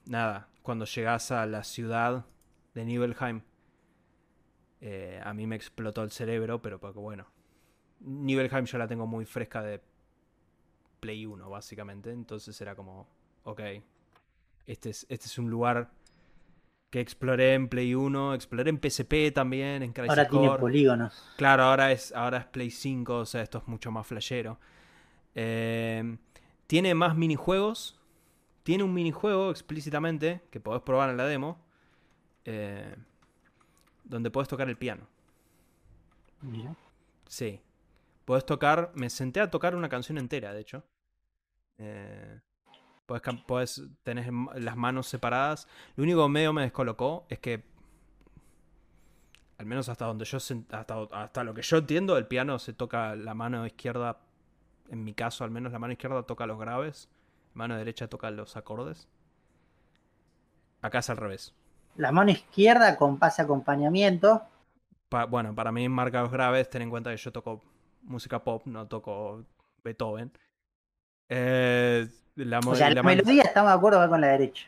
nada, cuando llegas a la ciudad de Nibelheim eh, a mí me explotó el cerebro, pero porque bueno, Nibelheim yo la tengo muy fresca de Play 1, básicamente. Entonces era como, ok, este es, este es un lugar que exploré en Play 1, exploré en PSP también, en Crisis Ahora tiene polígonos. Claro, ahora es, ahora es Play 5, o sea, esto es mucho más flashero. Eh, tiene más minijuegos. Tiene un minijuego explícitamente que podés probar en la demo. eh, donde podés tocar el piano. Mira. Sí. Podés tocar. Me senté a tocar una canción entera, de hecho. Eh, cam- podés tener las manos separadas. Lo único que medio me descolocó es que. Al menos hasta donde yo hasta, hasta lo que yo entiendo, el piano se toca la mano izquierda. En mi caso, al menos la mano izquierda toca los graves. La mano derecha toca los acordes. Acá es al revés. La mano izquierda con pase acompañamiento. Pa- bueno, para mí marca los graves, ten en cuenta que yo toco música pop, no toco Beethoven. Eh, la, O sea, la melodía estamos de acuerdo va con la derecha.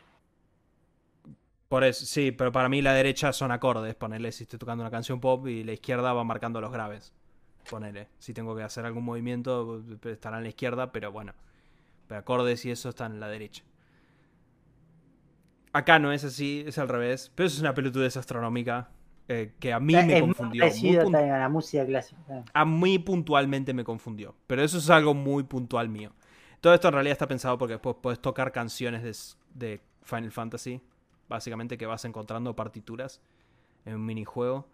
Por eso, sí, pero para mí la derecha son acordes, ponele si estoy tocando una canción pop y la izquierda va marcando los graves. Ponele, si tengo que hacer algún movimiento estará en la izquierda, pero bueno. Pero acordes y eso están en la derecha. Acá no es así, es al revés. Pero eso es una pelotudez astronómica eh, que a mí Es- me confundió. muy a la música clásica. también. a mí puntualmente me confundió. Pero eso es algo muy puntual mío. Todo esto en realidad está pensado porque después puedes tocar canciones de Final Fantasy. Básicamente que vas encontrando partituras en un minijuego.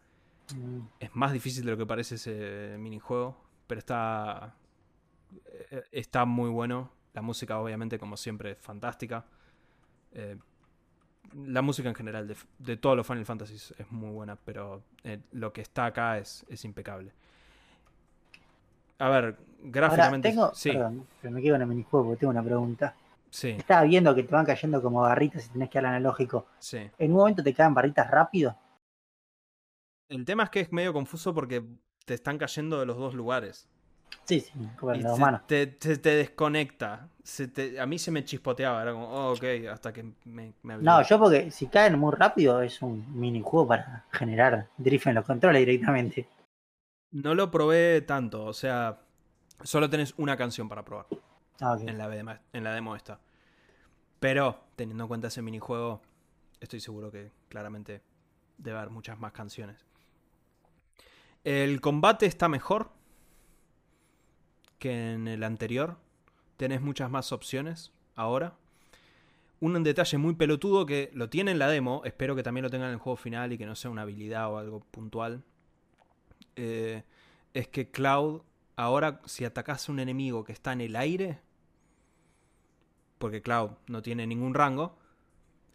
Mm. Es más difícil de lo que parece ese minijuego. Pero está. eh, Está muy bueno. La música, obviamente, como siempre, es fantástica. Eh, la música en general de, de todos los Final Fantasy es muy buena, pero eh, lo que está acá es, es impecable. A ver, Ahora, gráficamente. tengo, sí, perdón, pero me quedo en el minijuego porque tengo una pregunta. sí, Estaba viendo que te van cayendo como barritas y tenés que dar analógico. sí. ¿En un momento te caen barritas rápido? El tema es que es medio confuso porque te están cayendo de los dos lugares. Sí, sí, y en las te, manos. te- te- te desconecta. Se te- a mí se me chispoteaba, era como, oh, ok, hasta que me, me. No, yo porque si caen muy rápido es un minijuego para generar drift en los controles directamente. No lo probé tanto, o sea, solo tenés una canción para probar Ah, en la, demo, en la demo esta. Pero, teniendo en cuenta ese minijuego, estoy seguro que claramente debe haber muchas más canciones. El combate está mejor que en el anterior. Tenés muchas más opciones ahora. Un detalle muy pelotudo que lo tiene en la demo, espero que también lo tenga en el juego final y que no sea una habilidad o algo puntual. eh, es que Cloud, ahora si atacas a un enemigo que está en el aire, porque Cloud no tiene ningún rango,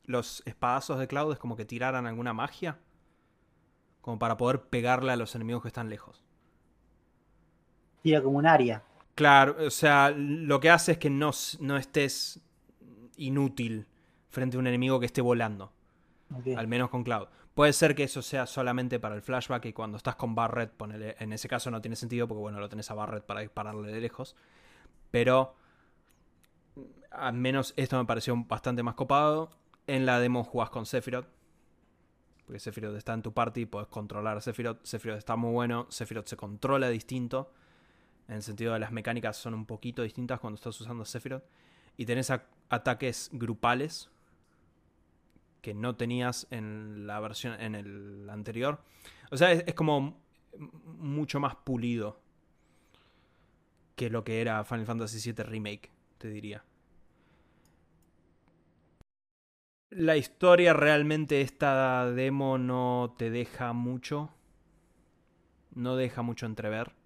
los espadazos de Cloud es como que tiraran alguna magia, como para poder pegarle a los enemigos que están lejos. Tira como un área. Claro, o sea, lo que hace es que no, no estés inútil frente a un enemigo que esté volando. Al menos con Cloud. Puede ser que eso sea solamente para el flashback y cuando estás con Barret, ponele, en ese caso no tiene sentido porque bueno, lo tenés a Barret para dispararle de lejos. Pero al menos esto me pareció bastante más copado. En la demo jugás con Sephiroth. Porque Sephiroth está en tu party, puedes controlar a Sephiroth. Sephiroth está muy bueno. Sephiroth se controla distinto. En el sentido de las mecánicas son un poquito distintas cuando estás usando Sephiroth. Y tenés ataques grupales que no tenías en la versión en el anterior. O sea, es, es como mucho más pulido que lo que era Final Fantasy VII Remake, te diría. La historia realmente esta demo no te deja mucho. No deja mucho entrever.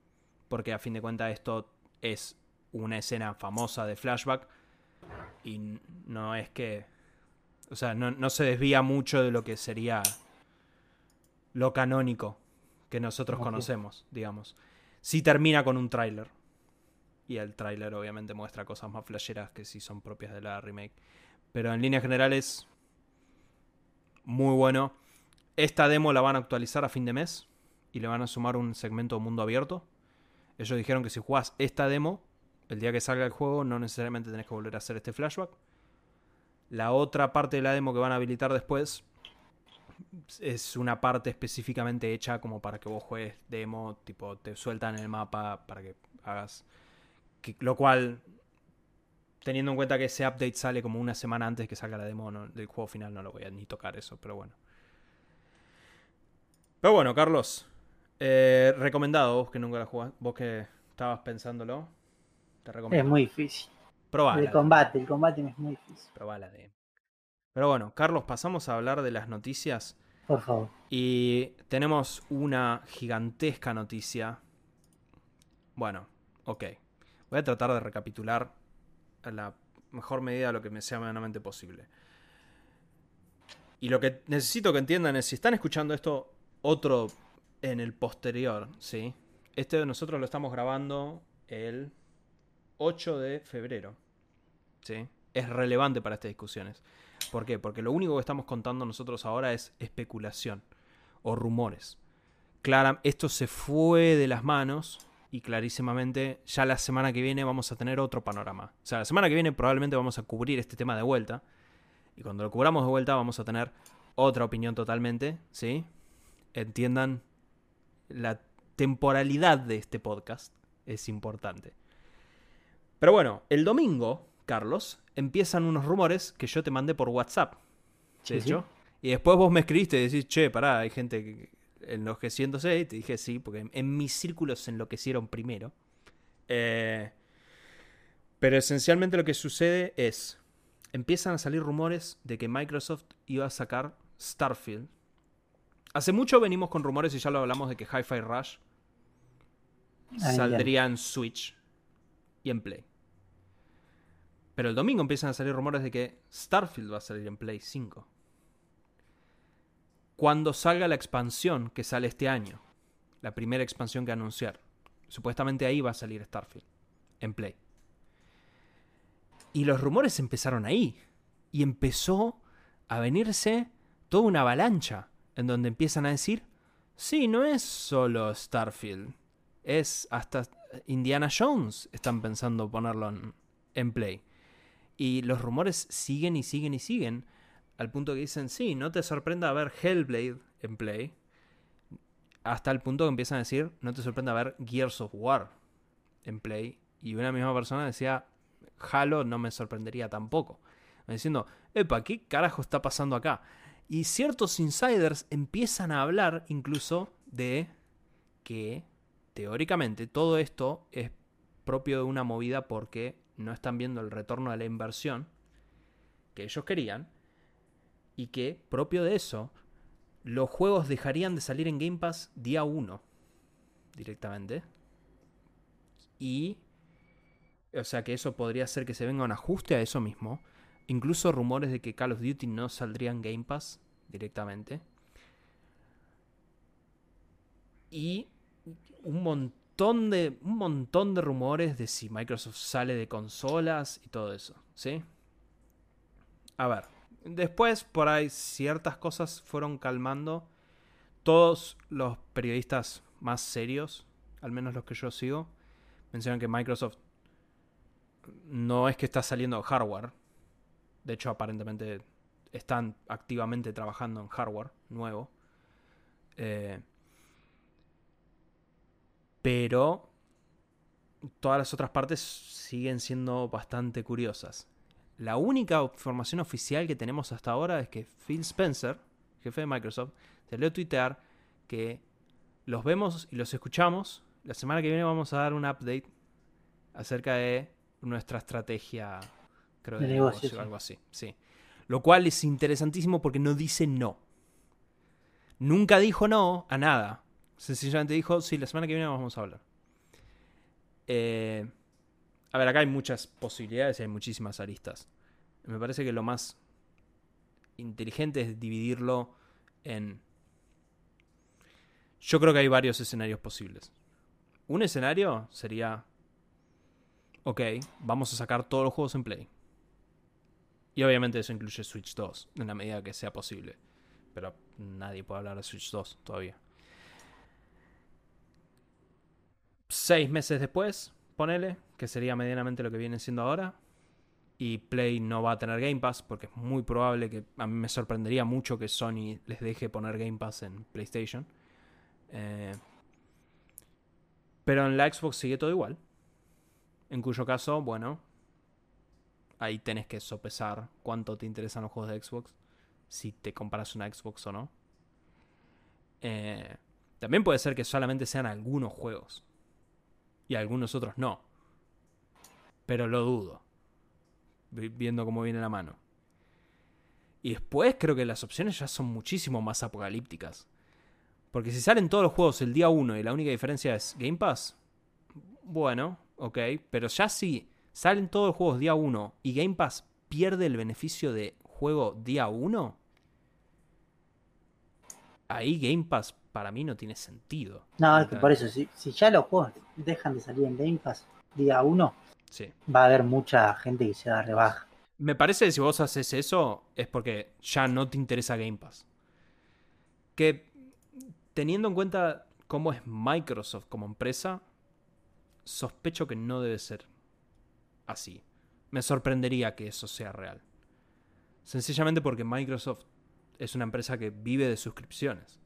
Porque a fin de cuentas esto es una escena famosa de flashback. Y no es que o sea, no, no se desvía mucho de lo que sería lo canónico que nosotros conocemos, digamos. Sí termina con un tráiler. Y el tráiler obviamente muestra cosas más flasheras que sí son propias de la remake. Pero en líneas generales, muy bueno. Esta demo la van a actualizar a fin de mes y le van a sumar un segmento mundo abierto. Ellos dijeron que si jugás esta demo, el día que salga el juego, no necesariamente tenés que volver a hacer este flashback. La otra parte de la demo que van a habilitar después es una parte específicamente hecha como para que vos juegues demo, tipo te sueltan el mapa para que hagas... lo cual, teniendo en cuenta que ese update sale como una semana antes que salga la demo del juego final, no lo voy a ni tocar eso, pero bueno. Pero bueno, Carlos, eh, recomendado, vos que nunca la jugás, vos que estabas pensándolo, te recomiendo. Es muy difícil. Probala. El combate, el combate es muy difícil. Probala de. Pero bueno, Carlos, pasamos a hablar de las noticias. Por favor. Y tenemos una gigantesca noticia. Bueno, ok. Voy a tratar de recapitular a la mejor medida lo que me sea medianamente posible. Y lo que necesito que entiendan es, si están escuchando esto otro en el posterior, ¿sí? Este nosotros lo estamos grabando el 8 de febrero, ¿sí? Es relevante para estas discusiones. ¿Por qué? Porque lo único que estamos contando nosotros ahora es especulación o rumores. Clara, esto se fue de las manos y clarísimamente ya la semana que viene vamos a tener otro panorama. O sea, la semana que viene probablemente vamos a cubrir este tema de vuelta. Y cuando lo cubramos de vuelta vamos a tener otra opinión totalmente, ¿sí? Entiendan la temporalidad de este podcast. Es importante. Pero bueno, el domingo, Carlos, empiezan unos rumores que yo te mandé por WhatsApp. De Sí, sí. hecho. Y después vos me escribiste y decís, che, pará, hay gente que- enloqueciéndose. Y te dije, sí, porque en, en mis círculos se enloquecieron primero. Eh, pero esencialmente lo que sucede es, empiezan a salir rumores de que Microsoft iba a sacar Starfield. Hace mucho venimos con rumores y ya lo hablamos de que Hi-Fi Rush saldría en Switch y en Play. Pero el domingo empiezan a salir rumores de que Starfield va a salir en Play 5. Cuando salga la expansión que sale este año, la primera expansión que anunciar, supuestamente ahí va a salir Starfield, en Play. Y los rumores empezaron ahí. Y empezó a venirse toda una avalancha en donde empiezan a decir, sí, no es solo Starfield, es hasta Indiana Jones están pensando ponerlo en, Play. Y los rumores siguen y siguen y siguen. Al punto que dicen, sí, no te sorprenda ver Hellblade en Play. Hasta el punto que empiezan a decir, no te sorprenda ver Gears of War en Play. Y una misma persona decía, Halo no me sorprendería tampoco. Diciendo, epa, ¿qué carajo está pasando acá? Y ciertos insiders empiezan a hablar incluso de que, teóricamente, todo esto es propio de una movida porque no están viendo el retorno de la inversión que ellos querían y que, propio de eso, los juegos dejarían de salir en Game Pass día 1 directamente. Y, o sea que eso podría ser que se venga un ajuste a eso mismo. Incluso rumores de que Call of Duty no saldría en Game Pass directamente. Y un montón de, un montón de rumores de si Microsoft sale de consolas y todo eso, ¿sí? A ver, después por ahí ciertas cosas fueron calmando. Todos los periodistas más serios, al menos los que yo sigo, mencionan que Microsoft no es que está saliendo hardware. De hecho, aparentemente están activamente trabajando en hardware nuevo. Eh, pero todas las otras partes siguen siendo bastante curiosas. La única información oficial que tenemos hasta ahora es que Phil Spencer, jefe de Microsoft, salió a tuitear que los vemos y los escuchamos. La semana que viene vamos a dar un update acerca de nuestra estrategia, creo, de, negocio, o algo así. Sí. Lo cual es interesantísimo porque no dice no. Nunca dijo no a nada. Sencillamente dijo, sí, la semana que viene vamos a hablar. Eh, a ver, acá hay muchas posibilidades y hay muchísimas aristas. Me parece que lo más inteligente es dividirlo en... Yo creo que hay varios escenarios posibles. Un escenario sería, ok, vamos a sacar todos los juegos en Play. Y obviamente eso incluye Switch 2, en la medida que sea posible. Pero nadie puede hablar de Switch 2 todavía. seis meses después, ponele, que sería medianamente lo que viene siendo ahora. Y Play no va a tener Game Pass, porque es muy probable que a mí me sorprendería mucho que Sony les deje poner Game Pass en PlayStation. Eh, pero en la Xbox sigue todo igual. En cuyo caso, bueno, ahí tenés que sopesar cuánto te interesan los juegos de Xbox, si te comparas una Xbox o no. Eh, también puede ser que solamente sean algunos juegos y algunos otros no. Pero lo dudo, viendo cómo viene la mano. Y después creo que las opciones ya son muchísimo más apocalípticas. Porque si salen todos los juegos el día 1 y la única diferencia es Game Pass, bueno, ok, pero ya si salen todos los juegos día 1 y Game Pass pierde el beneficio de juego día 1, ahí Game Pass para mí no tiene sentido. No, es que por eso, si, ya los juegos dejan de salir en Game Pass día uno, va a haber mucha gente que se da rebaja. Me parece que si vos haces eso es porque ya no te interesa Game Pass. Que teniendo en cuenta cómo es Microsoft como empresa, sospecho que no debe ser así. Me sorprendería que eso sea real. Sencillamente porque Microsoft es una empresa que vive de suscripciones.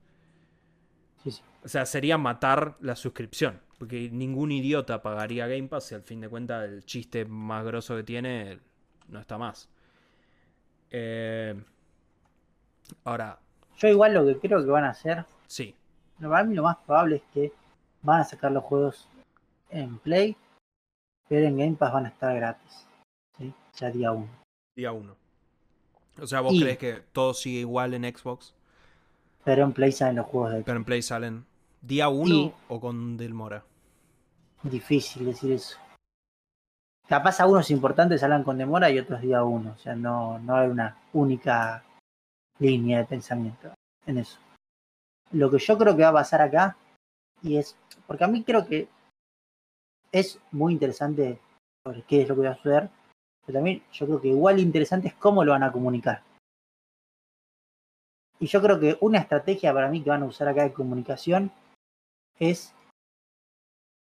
O sea, sería matar la suscripción. Porque ningún idiota pagaría Game Pass y al fin de cuentas el chiste más grosso que tiene no está más. Eh, ahora. Yo igual lo que creo que van a hacer. Sí. Para mí lo más probable es que van a sacar los juegos en Play, pero en Game Pass van a estar gratis. ¿sí? Ya día 1. Día 1. O sea, ¿vos crees que todo sigue igual en Xbox? Pero en Play salen los juegos de Pero en Play salen día 1 o con Delmora. Difícil decir eso. Capaz algunos importantes salen con demora y otros día 1. O sea, no, no hay una única línea de pensamiento en eso. Lo que yo creo que va a pasar acá, y es, porque a mí creo que es muy interesante sobre qué es lo que va a suceder, pero también yo creo que igual interesante es cómo lo van a comunicar. Y yo creo que una estrategia para mí que van a usar acá de comunicación es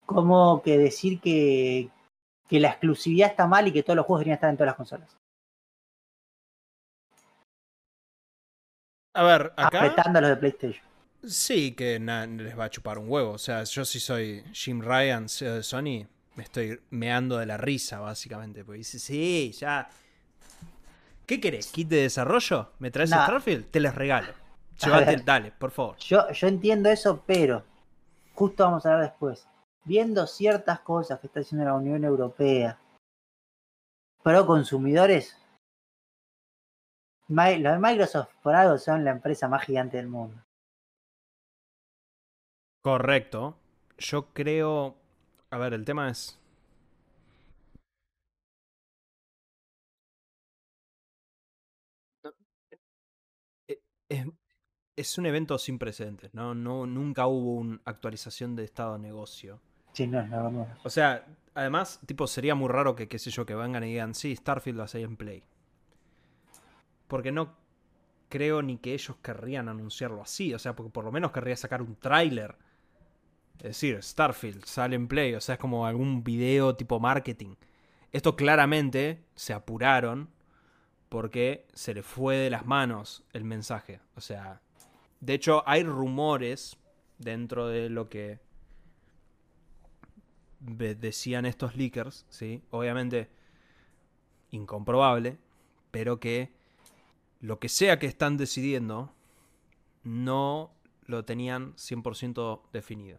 como que decir que, que la exclusividad está mal y que todos los juegos deberían estar en todas las consolas. A ver, acá. Apretando a los de PlayStation. Sí, que na- les va a chupar un huevo. O sea, yo si soy Jim Ryan, CEO de Sony, me estoy meando de la risa, básicamente. Porque dice, sí, ya. ¿Qué querés? ¿Kit de desarrollo? ¿Me traes Nah. Starfield? Te les regalo. Llévate, dale, por favor. Yo, yo entiendo eso, pero justo vamos a hablar después. Viendo ciertas cosas que está haciendo la Unión Europea, pro consumidores, Mi- los de Microsoft por algo son la empresa más gigante del mundo. Correcto. Yo creo. A ver, el tema es. Eh, Es, es un evento sin precedentes, ¿no? no nunca hubo una actualización de estado de negocio. Sí, no, no, no. O sea, además, tipo, sería muy raro que, qué sé yo, que vengan y digan, sí, Starfield lo hacéis en Play. Porque no creo ni que ellos querrían anunciarlo así. O sea, porque por lo menos querría sacar un tráiler. Es decir, Starfield sale en Play. O sea, es como algún video tipo marketing. Esto claramente se apuraron porque se le fue de las manos el mensaje. O sea, de hecho hay rumores dentro de lo que decían estos leakers, ¿sí? Obviamente incomprobable, pero que lo que sea que están decidiendo no lo tenían 100% definido.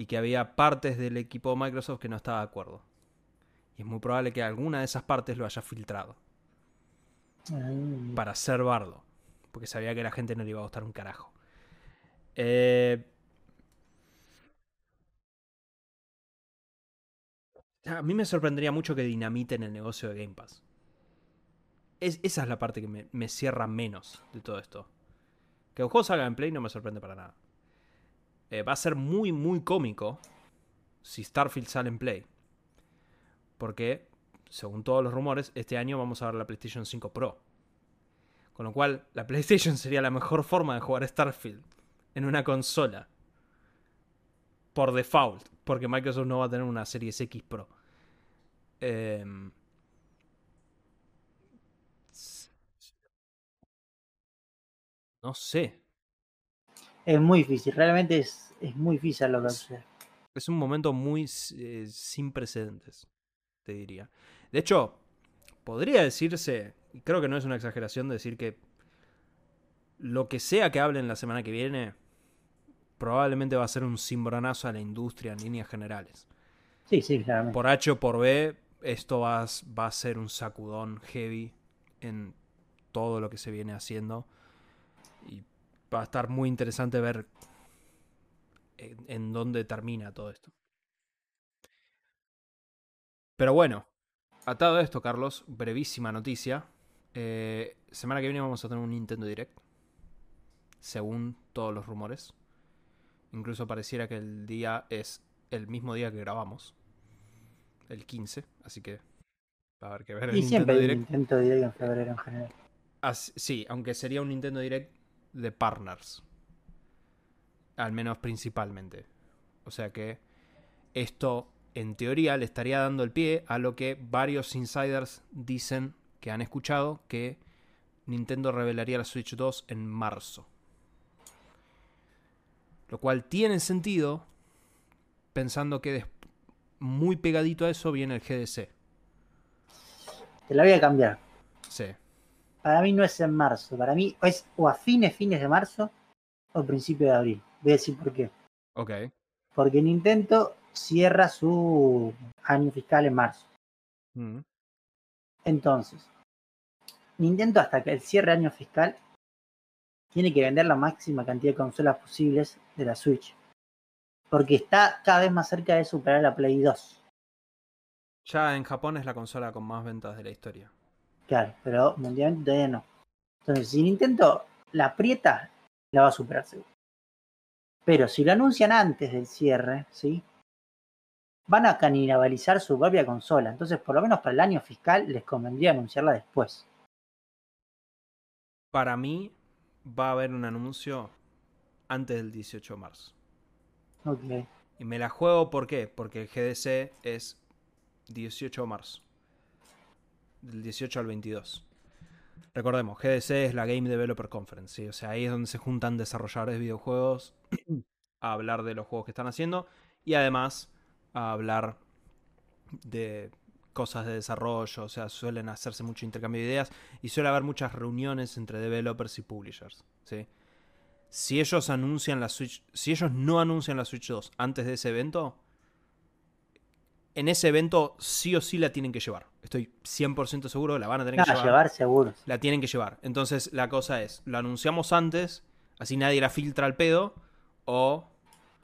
Y que había partes del equipo de Microsoft que no estaba de acuerdo. Y es muy probable que alguna de esas partes lo haya filtrado Mm, para ser bardo. Porque sabía que la gente no le iba a gustar un carajo. Eh, A mí me sorprendería mucho que dinamiten el negocio de Game Pass. Es- esa es la parte que me, me cierra menos de todo esto. Que un juego salga en Play no me sorprende para nada. Eh, va a ser muy, muy cómico si Starfield sale en Play. Porque, según todos los rumores, este año vamos a ver la PlayStation 5 Pro. Con lo cual, la PlayStation sería la mejor forma de jugar Starfield en una consola. Por default. Porque Microsoft no va a tener una Series X Pro. Em, no sé. Es muy difícil, realmente es, es muy difícil lo que hacer. Es un momento muy eh, sin precedentes, te diría. De hecho, podría decirse, y creo que no es una exageración decir que lo que sea que hablen la semana que viene, probablemente va a ser un cimbronazo a la industria en líneas generales. Sí, sí, claramente. Por H o por B, esto va, va a ser un sacudón heavy en todo lo que se viene haciendo. Va a estar muy interesante ver en, en dónde termina todo esto. Pero bueno, atado a esto, Carlos, brevísima noticia. Eh, semana que viene vamos a tener un Nintendo Direct. Según todos los rumores. Incluso pareciera que el día es el mismo día que grabamos. El 15. Así que va a haber que ver el Y siempre Nintendo un Direct. intento de directo en febrero en general. Sí, aunque sería un Nintendo Direct de partners. Al menos principalmente. O sea que esto, en teoría, le estaría dando el pie a lo que varios insiders dicen que han escuchado que Nintendo revelaría la Switch 2 en marzo. Lo cual tiene sentido pensando que muy pegadito a eso viene el GDC. Te la voy a cambiar. Sí. Para mí no es en marzo, para mí es o a fines, fines de marzo o principio de abril. Voy a decir por qué. Ok. Porque Nintendo cierra su año fiscal en marzo. Mm. Entonces, Nintendo hasta que el cierre año fiscal tiene que vender la máxima cantidad de consolas posibles de la Switch. Porque está cada vez más cerca de superar la Play 2. Ya en Japón es la consola con más ventas de la historia. Claro, pero mundialmente todavía no. Entonces, si Nintendo la aprieta, la va a superar seguro. Pero si lo anuncian antes del cierre, ¿sí? Van a canibalizar su propia consola. Entonces, por lo menos para el año fiscal, les convendría anunciarla después. Para mí va a haber un anuncio antes del 18 de marzo. Ok. Y me la juego, ¿por qué? Porque el GDC es 18 de marzo. Del 18 al 22. Recordemos, GDC es la Game Developer Conference, ¿sí? O sea, ahí es donde se juntan desarrolladores de videojuegos a hablar de los juegos que están haciendo y además a hablar de cosas de desarrollo, o sea, suelen hacerse mucho intercambio de ideas y suele haber muchas reuniones entre developers y publishers, ¿sí? Si ellos anuncian la Switch, si ellos no anuncian la Switch 2 antes de ese evento, en ese evento sí o sí la tienen que llevar. Estoy 100% seguro la van a tener que llevar. llevar seguro. La tienen que llevar. Entonces la cosa es, la anunciamos antes, así nadie la filtra al pedo, o...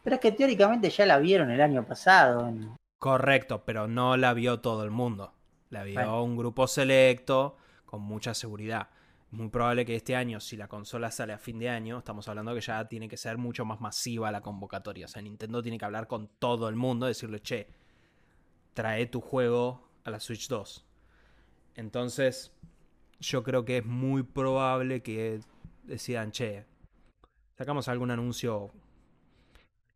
Pero es que teóricamente ya la vieron el año pasado. Correcto, pero no la vio todo el mundo. La vio un grupo selecto con mucha seguridad. Muy probable que este año, si la consola sale a fin de año, estamos hablando que ya tiene que ser mucho más masiva la convocatoria. O sea, Nintendo tiene que hablar con todo el mundo, decirle, che, trae tu juego a la Switch 2. Entonces, yo creo que es muy probable que decidan, che, sacamos algún anuncio.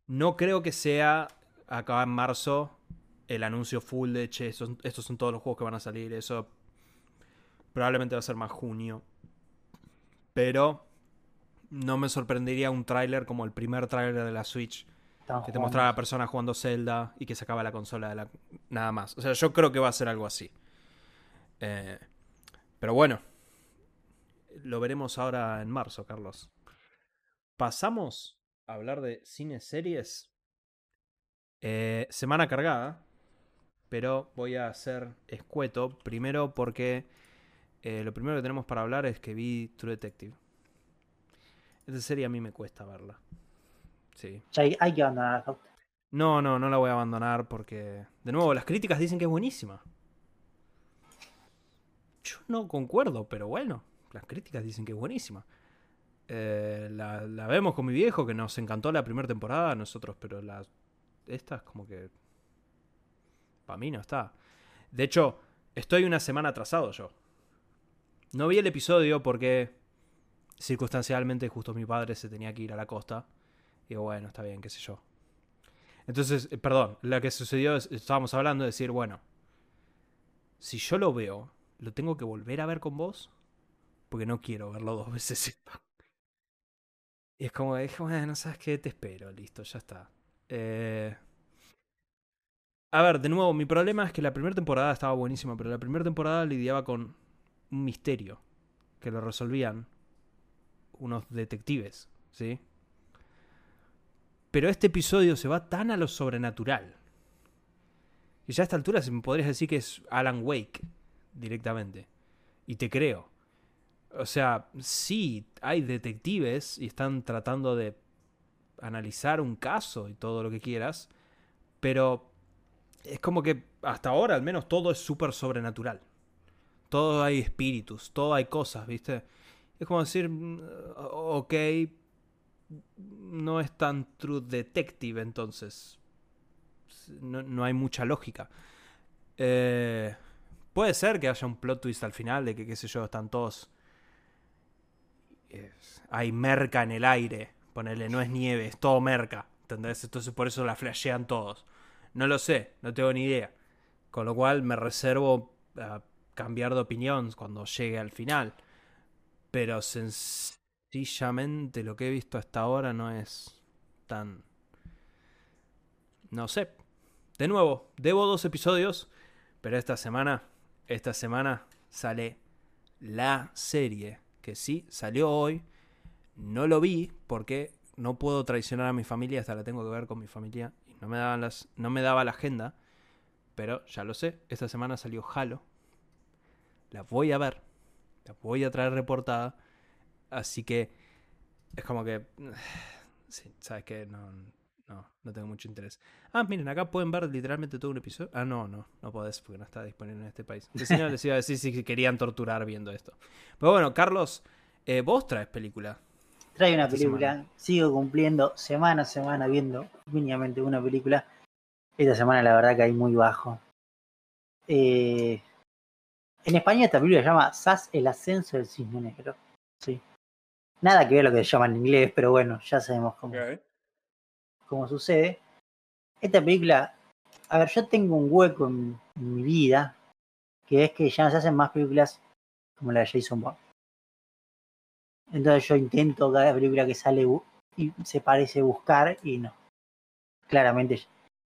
No creo que sea acá en marzo el anuncio full de, che, estos, son todos los juegos que van a salir. Eso probablemente va a ser más junio. Pero no me sorprendería un tráiler como el primer tráiler de la Switch que te mostraba a la persona jugando Zelda y que sacaba la consola de la... nada más. O sea, yo creo que va a ser algo así. Eh, pero bueno, lo veremos ahora en marzo, Carlos. Pasamos a hablar de cine series. Eh, semana cargada, pero voy a hacer escueto. Primero porque eh, lo primero que tenemos para hablar es que vi True Detective. Esta serie a mí me cuesta verla. Sí. hay, que abandonar la No, no, no la voy a abandonar porque, de nuevo, las críticas dicen que es buenísima. Yo no concuerdo, pero bueno, las críticas dicen que es buenísima. Eh, la, vemos con mi viejo, que nos encantó la primera temporada a nosotros, pero la, esta es como que... Para mí no está. De hecho, estoy una semana atrasado yo. No vi el episodio porque circunstancialmente justo mi padre se tenía que ir a la costa. Digo, bueno, está bien, qué sé yo. Entonces, eh, perdón, lo que sucedió, es, estábamos hablando de decir, bueno, si yo lo veo, ¿lo tengo que volver a ver con vos? Porque no quiero verlo dos veces. Y es como, dije, bueno, ¿sabes qué? Te espero, listo, ya está. Eh... A ver, de nuevo, mi problema es que la primera temporada estaba buenísima, pero la primera temporada lidiaba con un misterio que lo resolvían unos detectives, ¿sí? Pero este episodio se va tan a lo sobrenatural. Y ya a esta altura se me podrías decir que es Alan Wake directamente. Y te creo. O sea, sí, hay detectives y están tratando de analizar un caso y todo lo que quieras. Pero es como que hasta ahora al menos todo es súper sobrenatural. Todo hay espíritus, todo hay cosas, ¿viste? Es como decir, mm, ok, no es tan True Detective, entonces. No, hay mucha lógica. Eh, puede ser que haya un plot twist al final de que, qué sé yo, están todos. hay merca en el aire. Ponerle, no es nieve, es todo merca. ¿Entendés? Entonces por eso la flashean todos. No lo sé, no tengo ni idea. Con lo cual me reservo a cambiar de opinión cuando llegue al final. Pero sencillamente lo que he visto hasta ahora no es tan... No sé. De nuevo, debo dos episodios, pero esta semana, esta semana sale la serie, que sí, salió hoy. No lo vi porque no puedo traicionar a mi familia, hasta la tengo que ver con mi familia. Y no me, daban las, no me daba la agenda, pero ya lo sé, esta semana salió Halo. La voy a ver, la voy a traer reportada. Así que es como que... Sí, sabes que no, no, no tengo mucho interés. Ah, miren, acá pueden ver literalmente todo un episodio. Ah, no, no, no podés porque no está disponible en este país. Si no, les iba a decir si querían torturar viendo esto. Pero bueno, Carlos, eh, vos traes película. Trae una película, sigo cumpliendo semana a semana viendo mínimamente una película. Esta semana la verdad que hay muy bajo. Eh, en España esta película se llama SAS, el ascenso del cisne negro. Sí. Nada que ver lo que se llama en inglés, pero bueno, ya sabemos cómo, cómo sucede. esta película, a ver, yo tengo un hueco en, en mi vida, que es que ya no se hacen más películas como la de Jason Bourne. Entonces yo intento cada película que sale y se parece buscar y no. Claramente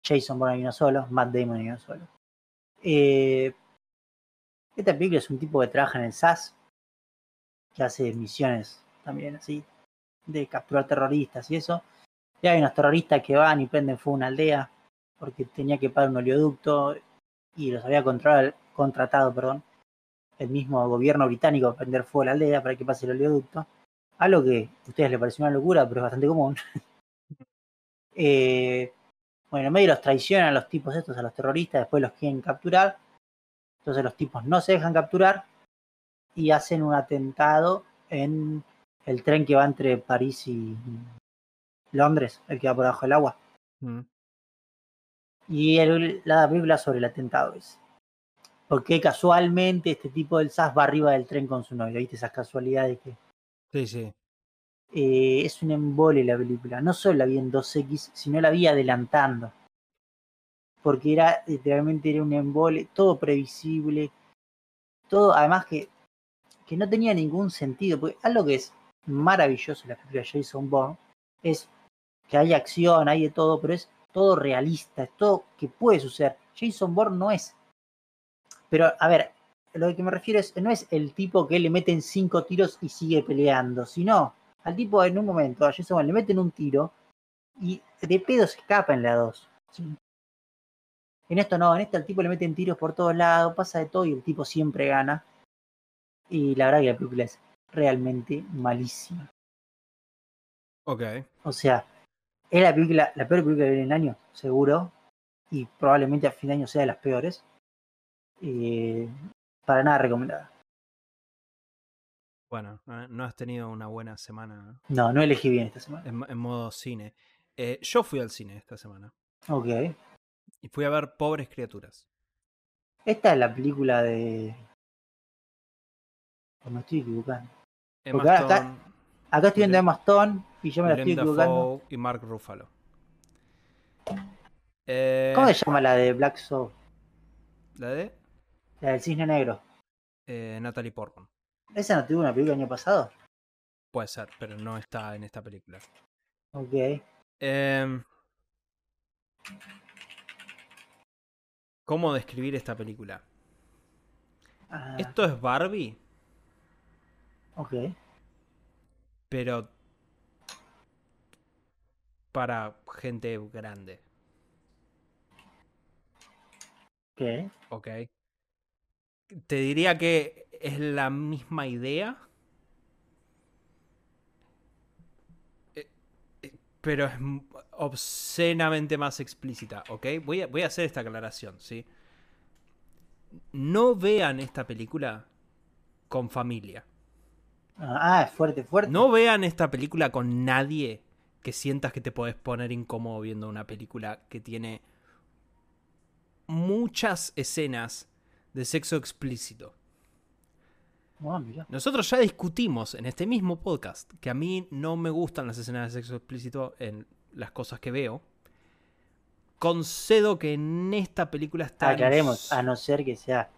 Jason Bourne hay uno solo, Matt Damon hay uno solo. Eh, esta película es un tipo que trabaja en el SAS, que hace misiones también así, de capturar terroristas y eso. Y hay unos terroristas que van y prenden fuego a una aldea porque tenía que pagar un oleoducto y los había contratado el mismo gobierno británico para prender fuego a la aldea para que pase el oleoducto. Algo que a ustedes les pareció una locura, pero es bastante común. Eh, bueno, en medio los traicionan a los tipos estos, a los terroristas, después los quieren capturar. Entonces los tipos no se dejan capturar y hacen un atentado en el tren que va entre París y Londres, el que va por abajo del agua. Mm. Y el- la película sobre el atentado es. Porque casualmente este tipo del SAS va arriba del tren con su novia, ¿viste? Esas casualidades que. Sí, sí. eh, es un embole la película. No solo la vi en 2X, sino la vi adelantando. Porque era, literalmente era un embole, todo previsible. Todo, además que, que no tenía ningún sentido. Porque algo que es maravilloso la película de Jason Bourne es que hay acción, hay de todo, pero es todo realista, es todo que puede suceder. Jason Bourne no es. Pero, a ver, lo que me refiero es, no es el tipo que le meten cinco tiros y sigue peleando, sino al tipo en un momento, a Jason Bourne le meten un tiro y de pedo se escapa en la 2. En esto no, en esto al tipo le meten tiros por todos lados, pasa de todo y el tipo siempre gana. Y la verdad que la película es realmente malísima. Ok. O sea, es la película, la peor película que viene en el año, seguro. Y probablemente a fin de año sea de las peores. Eh, para nada recomendada. Bueno, eh, no has tenido una buena semana No, no elegí bien esta semana. en, en modo cine. Eh, yo fui al cine esta semana Ok. y fui a ver Pobres Criaturas. Esta es la película de. Me estoy equivocando. Emma Porque ahora acá- Stone, Acá estoy viendo Willem- Emma Stone y yo me la estoy equivocando. Y Mark Ruffalo. Eh, ¿Cómo se llama la de Black Soul? La de La del Cisne Negro. eh, Natalie Portman. ¿Esa no tuvo una película el año pasado? Puede ser, pero no está en esta película. Ok. Em, ¿Cómo describir esta película? Ah, Esto es Barbie, ok. pero para gente grande, Ok. ¿ok? Te diría que es la misma idea, eh, eh, pero es obscenamente más explícita, ¿ok? Voy a, voy a hacer esta aclaración, ¿sí? No vean esta película con familia. Ah, es fuerte, fuerte. No vean esta película con nadie que sientas que te podés poner incómodo viendo una película que tiene muchas escenas de sexo explícito. Ah. Nosotros ya discutimos en este mismo podcast que a mí no me gustan las escenas de sexo explícito en las cosas que veo. Concedo que en esta película está... Aclaremos, a no ser que sea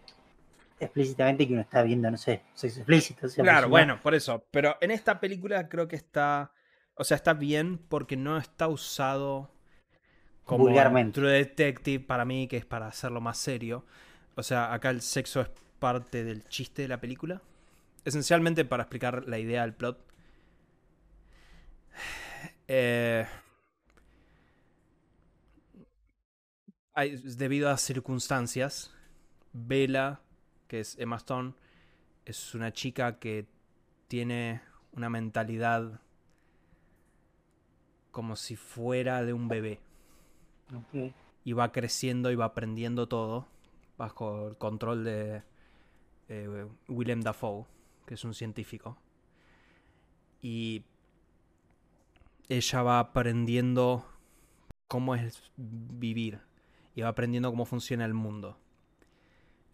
explícitamente que uno está viendo, no sé, sexo explícito. sea, Claro, bueno, por eso. Pero en esta película creo que está. O sea, está bien porque no está usado como Vulgarmente. True Detective para mí, que es para hacerlo más serio. O sea, acá el sexo es parte del chiste de la película. Esencialmente para explicar la idea del plot. Eh, hay- debido a circunstancias, Bella, que es Emma Stone, es una chica que tiene una mentalidad como si fuera de un bebé. Y va creciendo y va aprendiendo todo bajo el control de eh, Willem Dafoe, que es un científico. Y ella va aprendiendo cómo es vivir y va aprendiendo cómo funciona el mundo.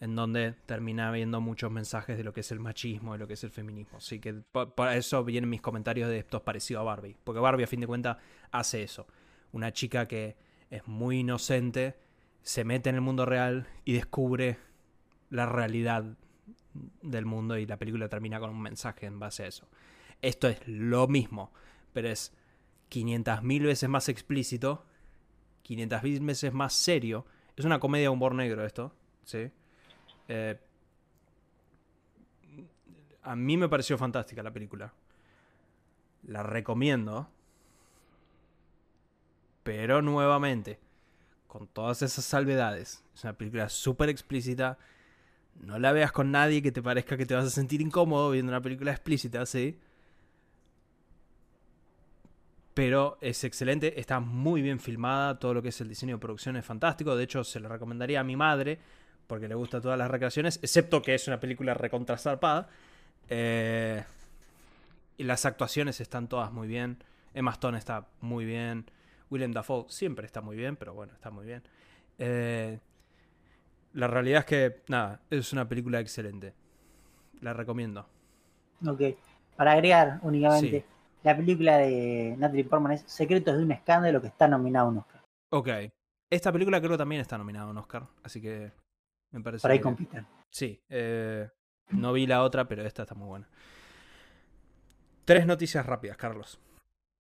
En donde termina viendo muchos mensajes de lo que es el machismo, de lo que es el feminismo. Así que por eso vienen mis comentarios de esto es parecido a Barbie. Porque Barbie, a fin de cuentas, hace eso. Una chica que es muy inocente, se mete en el mundo real y descubre la realidad del mundo y la película termina con un mensaje en base a eso. Esto es lo mismo, pero es 500.000 veces más explícito, 500.000 veces más serio. Es una comedia de humor negro esto, ¿sí? Eh, a mí me pareció fantástica la película. La recomiendo. Pero nuevamente, con todas esas salvedades. Es una película súper explícita. No la veas con nadie que te parezca que te vas a sentir incómodo viendo una película explícita, ¿sí? Pero es excelente, está muy bien filmada, todo lo que es el diseño de producción es fantástico. De hecho, se lo recomendaría a mi madre, porque le gusta todas las recreaciones, excepto que es una película recontrasarpada. Eh, y las actuaciones están todas muy bien. Emma Stone está muy bien. William Dafoe siempre está muy bien, pero bueno, está muy bien. Eh, la realidad es que, nada, es una película excelente. La recomiendo. Ok. Para agregar únicamente, la película de Natalie Portman es Secretos de un escándalo que está nominado a un Oscar. Ok. Esta película creo que también está nominada a un Oscar, así que me parece. Por ahí compiten. Sí. Eh, no vi la otra, pero esta está muy buena. Tres noticias rápidas, Carlos.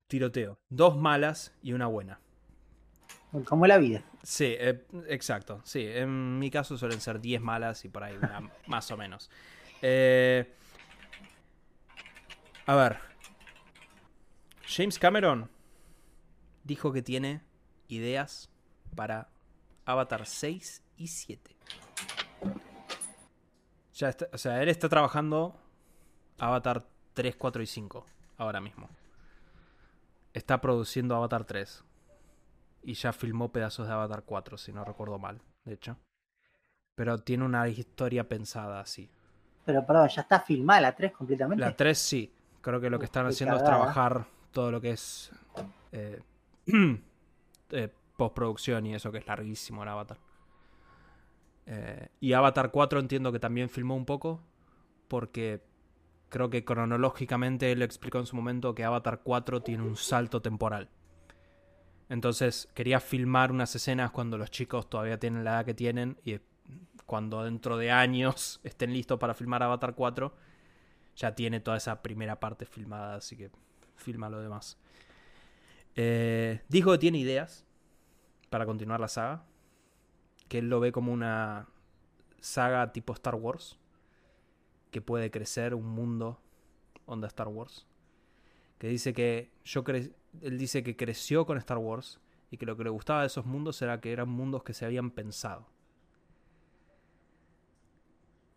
Tiroteo. Dos malas y una buena. Como la vida. Sí, eh, exacto. Sí, en mi caso suelen ser 10 malas y por ahí una más o menos. Eh, a ver. James Cameron dijo que tiene ideas para Avatar 6 y 7. Ya o sea, él está trabajando Avatar 3, 4 y 5 ahora mismo. Está produciendo Avatar 3. Y ya filmó pedazos de Avatar 4, si no recuerdo mal, de hecho. Pero tiene una historia pensada así. Pero perdón, ¿ya está filmada la 3 completamente? La 3 sí. Creo que lo que están haciendo es trabajar todo lo que es eh, eh, postproducción y eso que es larguísimo el Avatar. Eh, y Avatar 4 entiendo que también filmó un poco, porque creo que cronológicamente él explicó en su momento que Avatar 4 tiene un salto temporal. Entonces quería filmar unas escenas cuando los chicos todavía tienen la edad que tienen y cuando dentro de años estén listos para filmar Avatar 4, ya tiene toda esa primera parte filmada, así que filma lo demás. Eh, dijo que tiene ideas para continuar la saga, que él lo ve como una saga tipo Star Wars, que puede crecer un mundo onda Star Wars. Que dice que yo él dice que creció con Star Wars y que lo que le gustaba de esos mundos era que eran mundos que se habían pensado.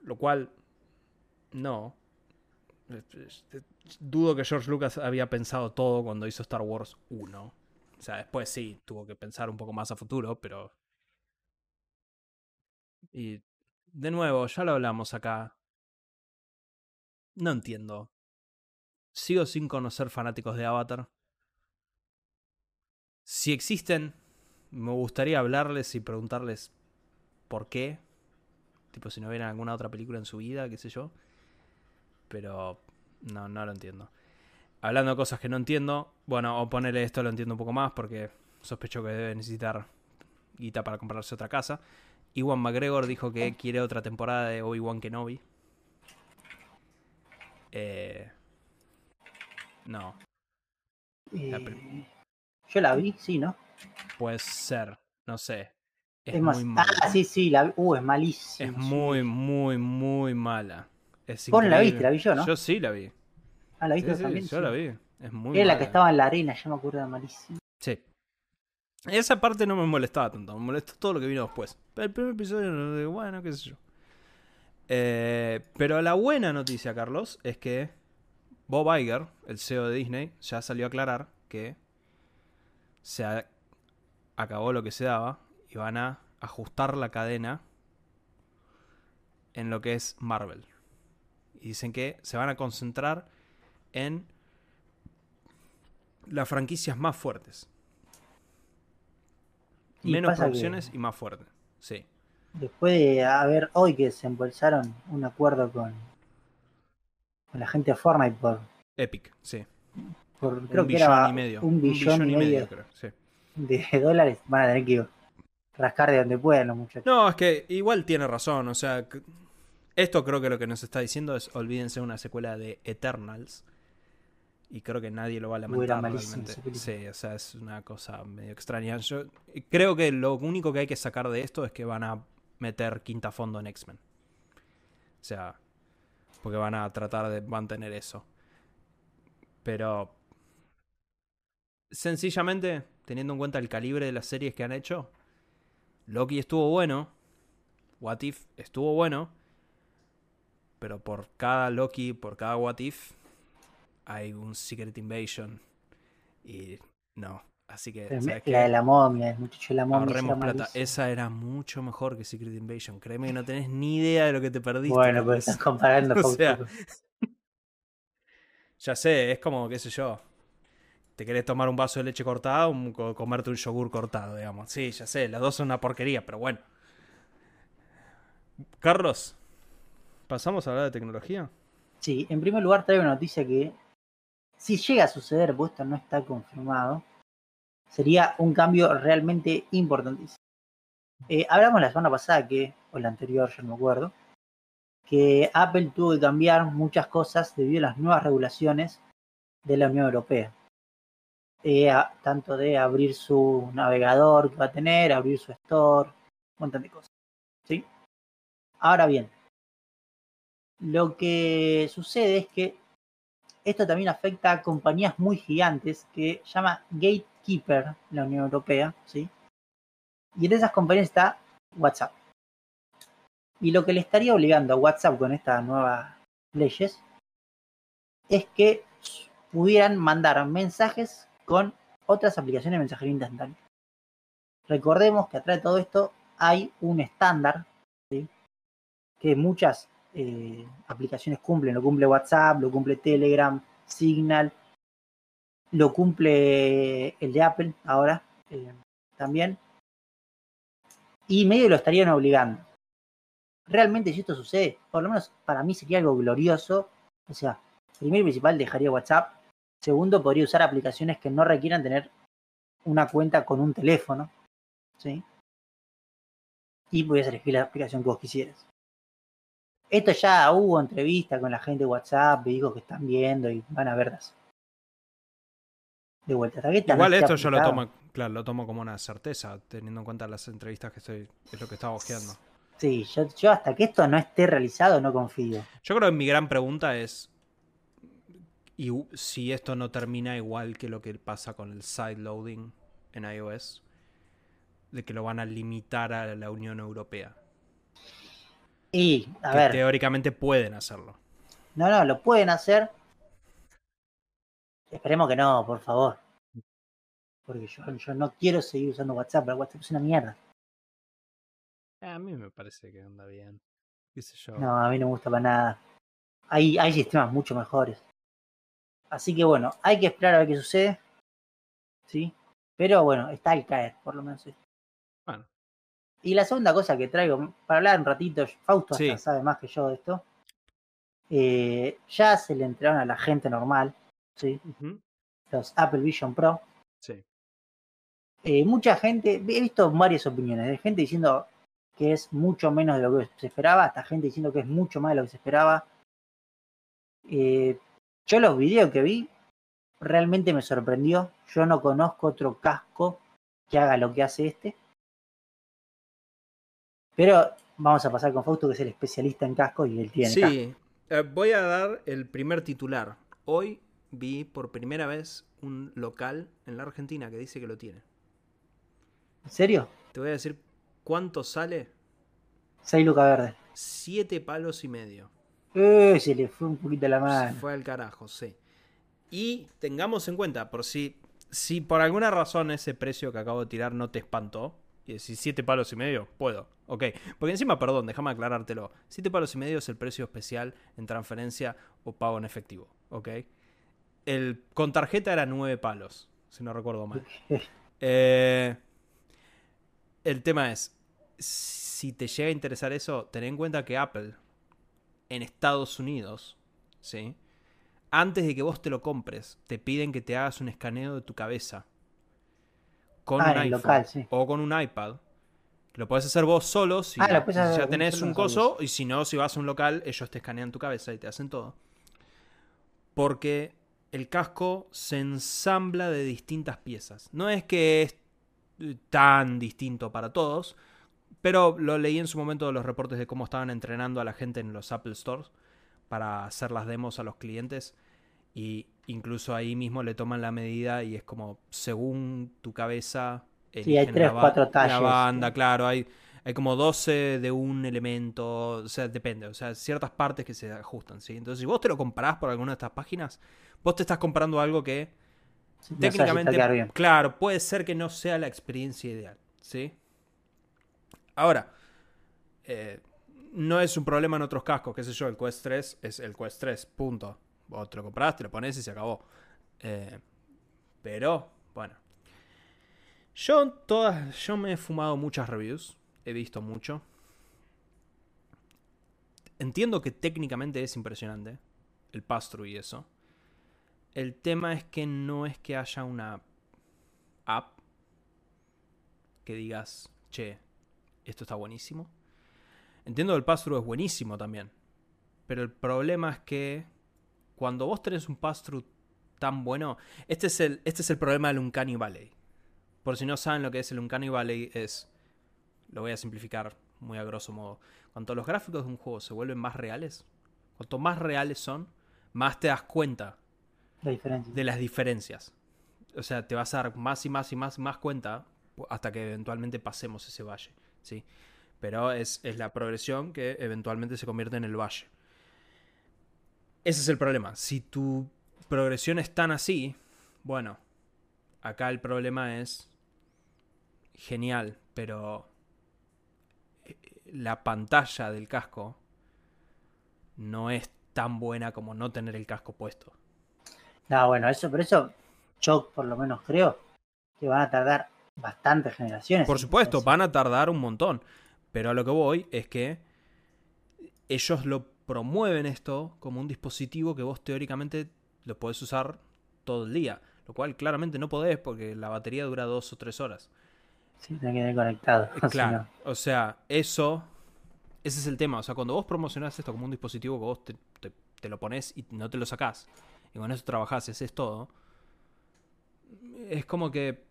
Lo cual no. Dudo que George Lucas había pensado todo cuando hizo Star Wars 1. O sea, después sí, tuvo que pensar un poco más a futuro, pero y de nuevo, ya lo hablamos acá. No entiendo. Sigo sin conocer fanáticos de Avatar. Si existen, me gustaría hablarles y preguntarles por qué. Tipo, si no vieron alguna otra película en su vida, qué sé yo. Pero no, no lo entiendo. Hablando de cosas que no entiendo, bueno, o ponerle esto lo entiendo un poco más porque sospecho que debe necesitar guita para comprarse otra casa. Iwan McGregor dijo que quiere otra temporada de Obi-Wan Kenobi. Eh, no. Eh, yo la vi, sí, ¿no? Puede ser, no sé. Es, muy mala. Ah, sí, sí, la Uh, es malísima. Es muy, muy, muy mala. Es Vos no la viste, la vi yo, ¿no? Yo sí la vi. Ah, la viste también. yo la vi. Es muy Era la que estaba en la arena, yo me acuerdo de malísima. Sí. Esa parte no me molestaba tanto, me molestó todo lo que vino después. Pero el primer episodio, bueno, qué sé yo. Eh, pero la buena noticia, Carlos, es que Bob Iger, el CEO de Disney, ya salió a aclarar que se acabó lo que se daba y van a ajustar la cadena en lo que es Marvel. Y dicen que se van a concentrar en las franquicias más fuertes. Menos producciones y más fuerte. Sí. Después de haber hoy que se embolsaron un acuerdo con, con la gente de Fortnite por. Epic, sí. Por, creo un que billón y medio. Un billón, y medio, creo, sí. de dólares, van a tener que rascar de donde puedan los muchachos. No, es que igual tiene razón, o sea, esto creo que lo que nos está diciendo es olvídense una secuela de Eternals. Y creo que nadie lo va a lamentar realmente. Sí, o sea, es una cosa medio extraña. Yo creo que lo único que hay que sacar de esto es que van a meter quinta fondo en X-Men. O sea, porque van a tratar de mantener eso. Pero sencillamente, teniendo en cuenta el calibre de las series que han hecho, Loki estuvo bueno, What If estuvo bueno, pero por cada Loki, por cada What If, hay un Secret Invasion. Y no, así que... la de la momia, el muchacho de la momia. plata. Esa era mucho mejor que Secret Invasion. Créeme que no tenés ni idea de lo que te perdiste. Bueno, pues estás comparando. o sea, ya sé, es como, qué sé yo te querés tomar un vaso de leche cortada o comerte un yogur cortado, digamos. Sí, ya sé, las dos son una porquería, pero bueno. Carlos, ¿pasamos a hablar de tecnología? Sí, en primer lugar traigo una noticia que, si llega a suceder, pues esto no está confirmado, sería un cambio realmente importantísimo. Eh, hablamos la semana pasada que, o la anterior, yo no me acuerdo, que Apple tuvo que cambiar muchas cosas debido a las nuevas regulaciones de la Unión Europea. Eh, tanto de abrir su navegador que va a tener, abrir su store, un montón de cosas. ¿sí? Ahora bien, lo que sucede es que esto también afecta a compañías muy gigantes que llama Gatekeeper la Unión Europea, ¿sí? Y en esas compañías está WhatsApp. Y lo que le estaría obligando a WhatsApp con estas nuevas leyes es que pudieran mandar mensajes con otras aplicaciones de mensajería instantánea. Recordemos que atrás de todo esto hay un estándar que muchas eh, aplicaciones cumplen. Lo cumple WhatsApp, lo cumple Telegram, Signal, lo cumple el de Apple ahora eh, también. Y medio lo estarían obligando. Realmente si esto sucede, por lo menos para mí sería algo glorioso. O sea, primero y principal dejaría WhatsApp Segundo, podría usar aplicaciones que no requieran tener una cuenta con un teléfono. ¿sí? Y podrías elegir la aplicación que vos quisieras. Esto ya hubo entrevista con la gente de WhatsApp, digo que están viendo y van a verlas. De vuelta. Igual esto yo lo tomo, claro, lo tomo como una certeza, teniendo en cuenta las entrevistas que estoy, es lo que estaba ojeando. Sí, yo, yo hasta que esto no esté realizado no confío. Yo creo que mi gran pregunta es, y si esto no termina igual que lo que pasa con el sideloading en iOS, de que lo van a limitar a la Unión Europea. Y, a ver. Teóricamente pueden hacerlo. No, no, lo pueden hacer. Esperemos que no, por favor. Porque yo, yo no quiero seguir usando WhatsApp, pero WhatsApp es una mierda. A mí me parece que anda bien. No, a mí no me gusta para nada. Hay, hay sistemas mucho mejores. Así que bueno, hay que esperar a ver qué sucede. ¿Sí? Pero bueno, está al caer, por lo menos. Y la segunda cosa que traigo, para hablar un ratito, Fausto sabe más que yo de esto. Eh, ya se le entregaron a la gente normal, ¿sí? Los Apple Vision Pro. Sí. Eh, mucha gente, he visto varias opiniones, de gente diciendo que es mucho menos de lo que se esperaba, hasta gente diciendo que es mucho más de lo que se esperaba. Eh, yo los videos que vi realmente me sorprendió. Yo no conozco otro casco que haga lo que hace este. Pero vamos a pasar con Fausto, que es el especialista en casco y él tiene. Sí, eh, voy a dar el primer titular. Hoy vi por primera vez un local en la Argentina que dice que lo tiene. ¿En serio? Te voy a decir cuánto sale. 6 lucas verde. Siete palos y medio. Eh, se le fue un poquito la mano. Se fue al carajo, sí. Y tengamos en cuenta, por si, si por alguna razón ese precio que acabo de tirar no te espantó, y decís 7 palos y medio, puedo. Ok. Porque encima, perdón, déjame aclarártelo. 7 palos y medio es el precio especial en transferencia o pago en efectivo. Ok. El, con tarjeta era 9 palos, si no recuerdo mal. Eh, el tema es, si te llega a interesar eso, ten en cuenta que Apple en Estados Unidos, ¿sí? Antes de que vos te lo compres, te piden que te hagas un escaneo de tu cabeza con Ah, un iPhone local, sí. o con un iPad. Lo puedes hacer vos solo si, Ah, si ya tenés un coso y si no, si vas a un local, ellos te escanean tu cabeza y te hacen todo. Porque el casco se ensambla de distintas piezas. No es que es eh, tan distinto para todos, pero lo leí en su momento de los reportes de cómo estaban entrenando a la gente en los Apple Stores para hacer las demos a los clientes y incluso ahí mismo le toman la medida y es como según tu cabeza Sí, hay tres, la, cuatro la talles. banda, claro, hay, hay como 12 de un elemento, o sea, depende, o sea, ciertas partes que se ajustan, ¿sí? Entonces, si vos te lo comparás por alguna de estas páginas, vos te estás comparando algo que Sí, no si técnicamente, claro, puede ser que no sea la experiencia ideal, ¿sí? Ahora, eh, no es un problema en otros cascos, qué sé yo, el Quest 3 es el Quest 3, punto. Vos te lo compras, te lo pones y se acabó. Eh, pero, bueno. Yo todas, yo me he fumado muchas reviews, he visto mucho. Entiendo que técnicamente es impresionante el pass-through y eso. El tema es que no es que haya una app que digas, che, esto está buenísimo. Entiendo que el pass-through es buenísimo también. Pero el problema es que cuando vos tenés un pass-through tan bueno, este es el, este es el problema del Uncanny Valley. Por si no saben lo que es el Uncanny Valley, es, lo voy a simplificar muy a grosso modo. Cuanto los gráficos de un juego se vuelven más reales, cuanto más reales son, más te das cuenta La de las diferencias. O sea, te vas a dar más y más y más y más cuenta hasta que eventualmente pasemos ese valle, ¿sí? Pero es, es la progresión que eventualmente se convierte en el valle. Ese es el problema. Si tu progresión es tan así, bueno, acá el problema es genial, pero eh, la pantalla del casco no es tan buena como no tener el casco puesto. No, bueno, eso, por eso yo por lo menos creo que van a tardar bastantes generaciones. Por supuesto, van a tardar un montón. Pero a lo que voy es que ellos lo promueven esto como un dispositivo que vos teóricamente lo podés usar todo el día. Lo cual claramente no podés porque la batería dura dos o tres horas. Sí, tienen que tener conectado. Eh, Claro. O sea, eso. Ese es el tema. O sea, cuando vos promocionás esto como un dispositivo que vos te, te- te lo pones y no te lo sacás. Y con eso trabajás y haces todo. Es como que.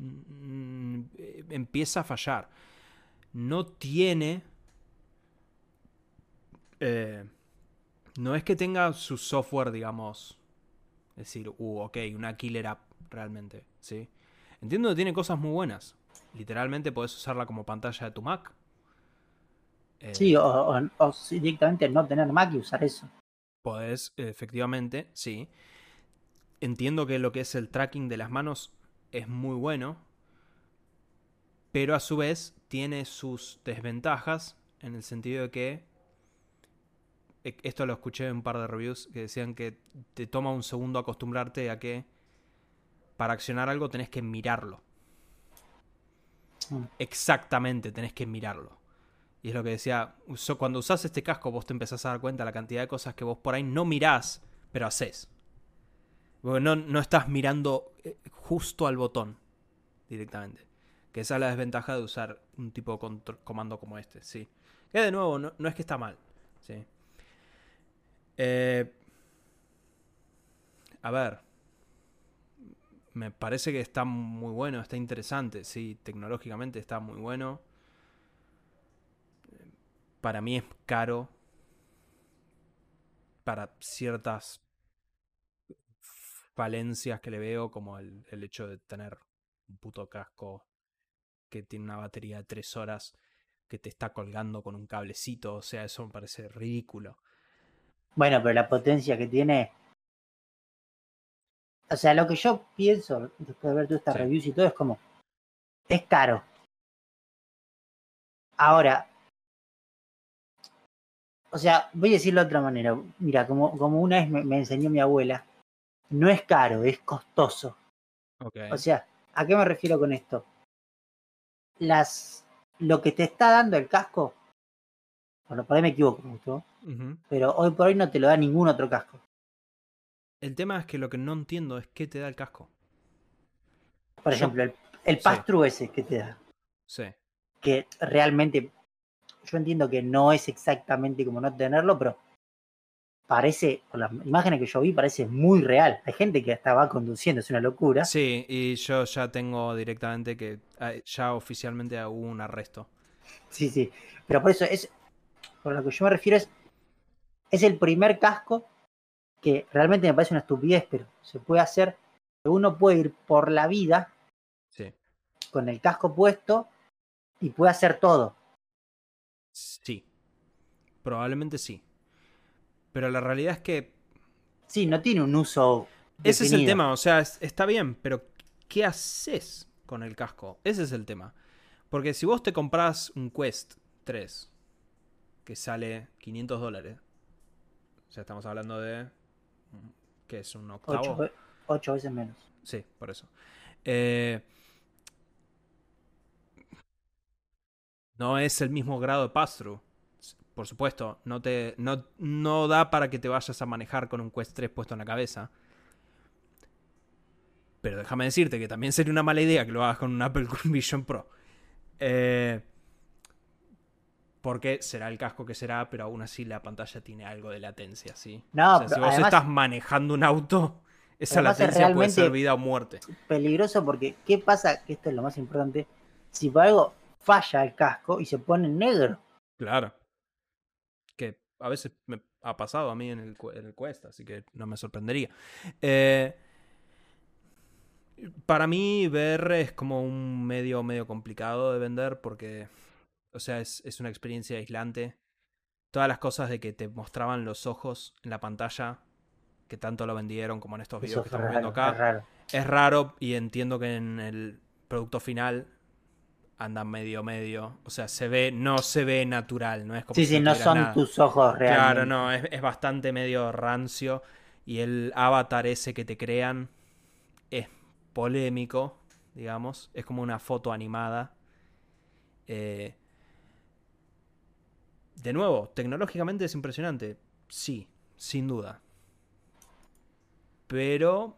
mm, eh, Empieza a fallar. No tiene. Eh, no es que tenga su software, digamos. Es decir, uh, ok, una killer app realmente. ¿Sí? Entiendo que tiene cosas muy buenas. Literalmente podés usarla como pantalla de tu Mac. Eh, Sí, o, o- o sí, directamente no tener Mac y usar eso. Podés, efectivamente, sí. Entiendo que lo que es el tracking de las manos es muy bueno. Pero a su vez tiene sus desventajas en el sentido de que. E- Esto lo escuché en un par de reviews que decían que te toma un segundo acostumbrarte a que para accionar algo tenés que mirarlo. Mm. Exactamente, tenés que mirarlo. Y es lo que decía, cuando usás este casco vos te empezás a dar cuenta de la cantidad de cosas que vos por ahí no mirás, pero haces. Porque no, no estás mirando eh, justo al botón directamente. Que esa es la desventaja de usar un tipo de comando como este, sí. Que de nuevo, no, no es que está mal, sí. Eh, a ver. Me parece que está muy bueno, está interesante, sí, tecnológicamente está muy bueno. Para mí es caro. Para ciertas falencias que le veo, como el, el hecho de tener un puto casco que tiene una batería de 3 horas que te está colgando con un cablecito. O sea, eso me parece ridículo. Bueno, pero la potencia que tiene. O sea, lo que yo pienso después de ver todas estas Sí. reviews y todo es como. Es caro. Ahora. O sea, voy a decirlo de otra manera. Mira, como, como una vez me, me enseñó mi abuela, no es caro, es costoso. O sea, ¿a qué me refiero con esto? Las, lo que te está dando el casco, bueno, por ahí me equivoco mucho, Ujú. pero hoy por hoy no te lo da ningún otro casco. El tema es que lo que no entiendo es qué te da el casco. Por ejemplo, el, el sí. pass-through ese que te da, Sí. que realmente yo entiendo que no es exactamente como no tenerlo, pero parece, por las imágenes que yo vi, parece muy real. Hay gente que hasta va conduciendo, es una locura. Sí, y yo ya tengo directamente que eh, ya oficialmente hubo un arresto. Sí, sí. Pero por eso es. Por lo que yo me refiero es. Es el primer casco que realmente me parece una estupidez, pero se puede hacer. que Uno puede ir por la vida Sí. con el casco puesto y puede hacer todo. Sí. Probablemente sí. Pero la realidad es que Sí, no tiene un uso. ese es el tema. O sea, es- está bien, pero ¿qué haces con el casco? Ese es el tema. Porque si vos te compras un Quest 3 que sale 500 dólares, o sea, estamos hablando de. ¿Qué es? ¿Un octavo? Ocho, ve- ocho veces menos. Sí, por eso. Eh, no es el mismo grado de pass-through. Por supuesto, no, te, no, no da para que te vayas a manejar con un Quest 3 puesto en la cabeza. Pero déjame decirte que también sería una mala idea que lo hagas con un Apple Vision Pro. Eh, porque será el casco que será, pero aún así la pantalla tiene algo de latencia, ¿sí? No, O sea, si vos además- estás manejando un auto, esa es latencia puede ser vida o muerte. Peligroso porque, ¿qué pasa? Que esto es lo más importante. Si por algo falla el casco y se pone negro. Claro. Que a veces me ha pasado a mí en el, en el Quest, así que no me sorprendería. Eh, para mí, VR es como un medio, medio complicado de vender porque, o sea, es, es una experiencia aislante. Todas las cosas de que te mostraban los ojos en la pantalla, que tanto lo vendieron como en estos videos Eso que es estamos viendo acá, es raro. es raro y entiendo que en el producto final anda medio medio. O sea, se ve, no se ve natural, no es como Sí, si sí, no son nada. tus ojos reales. Claro, no, es, es bastante medio rancio. Y el avatar ese que te crean es polémico, digamos. Es como una foto animada. Eh, de nuevo, tecnológicamente es impresionante. Sí, sin duda. Pero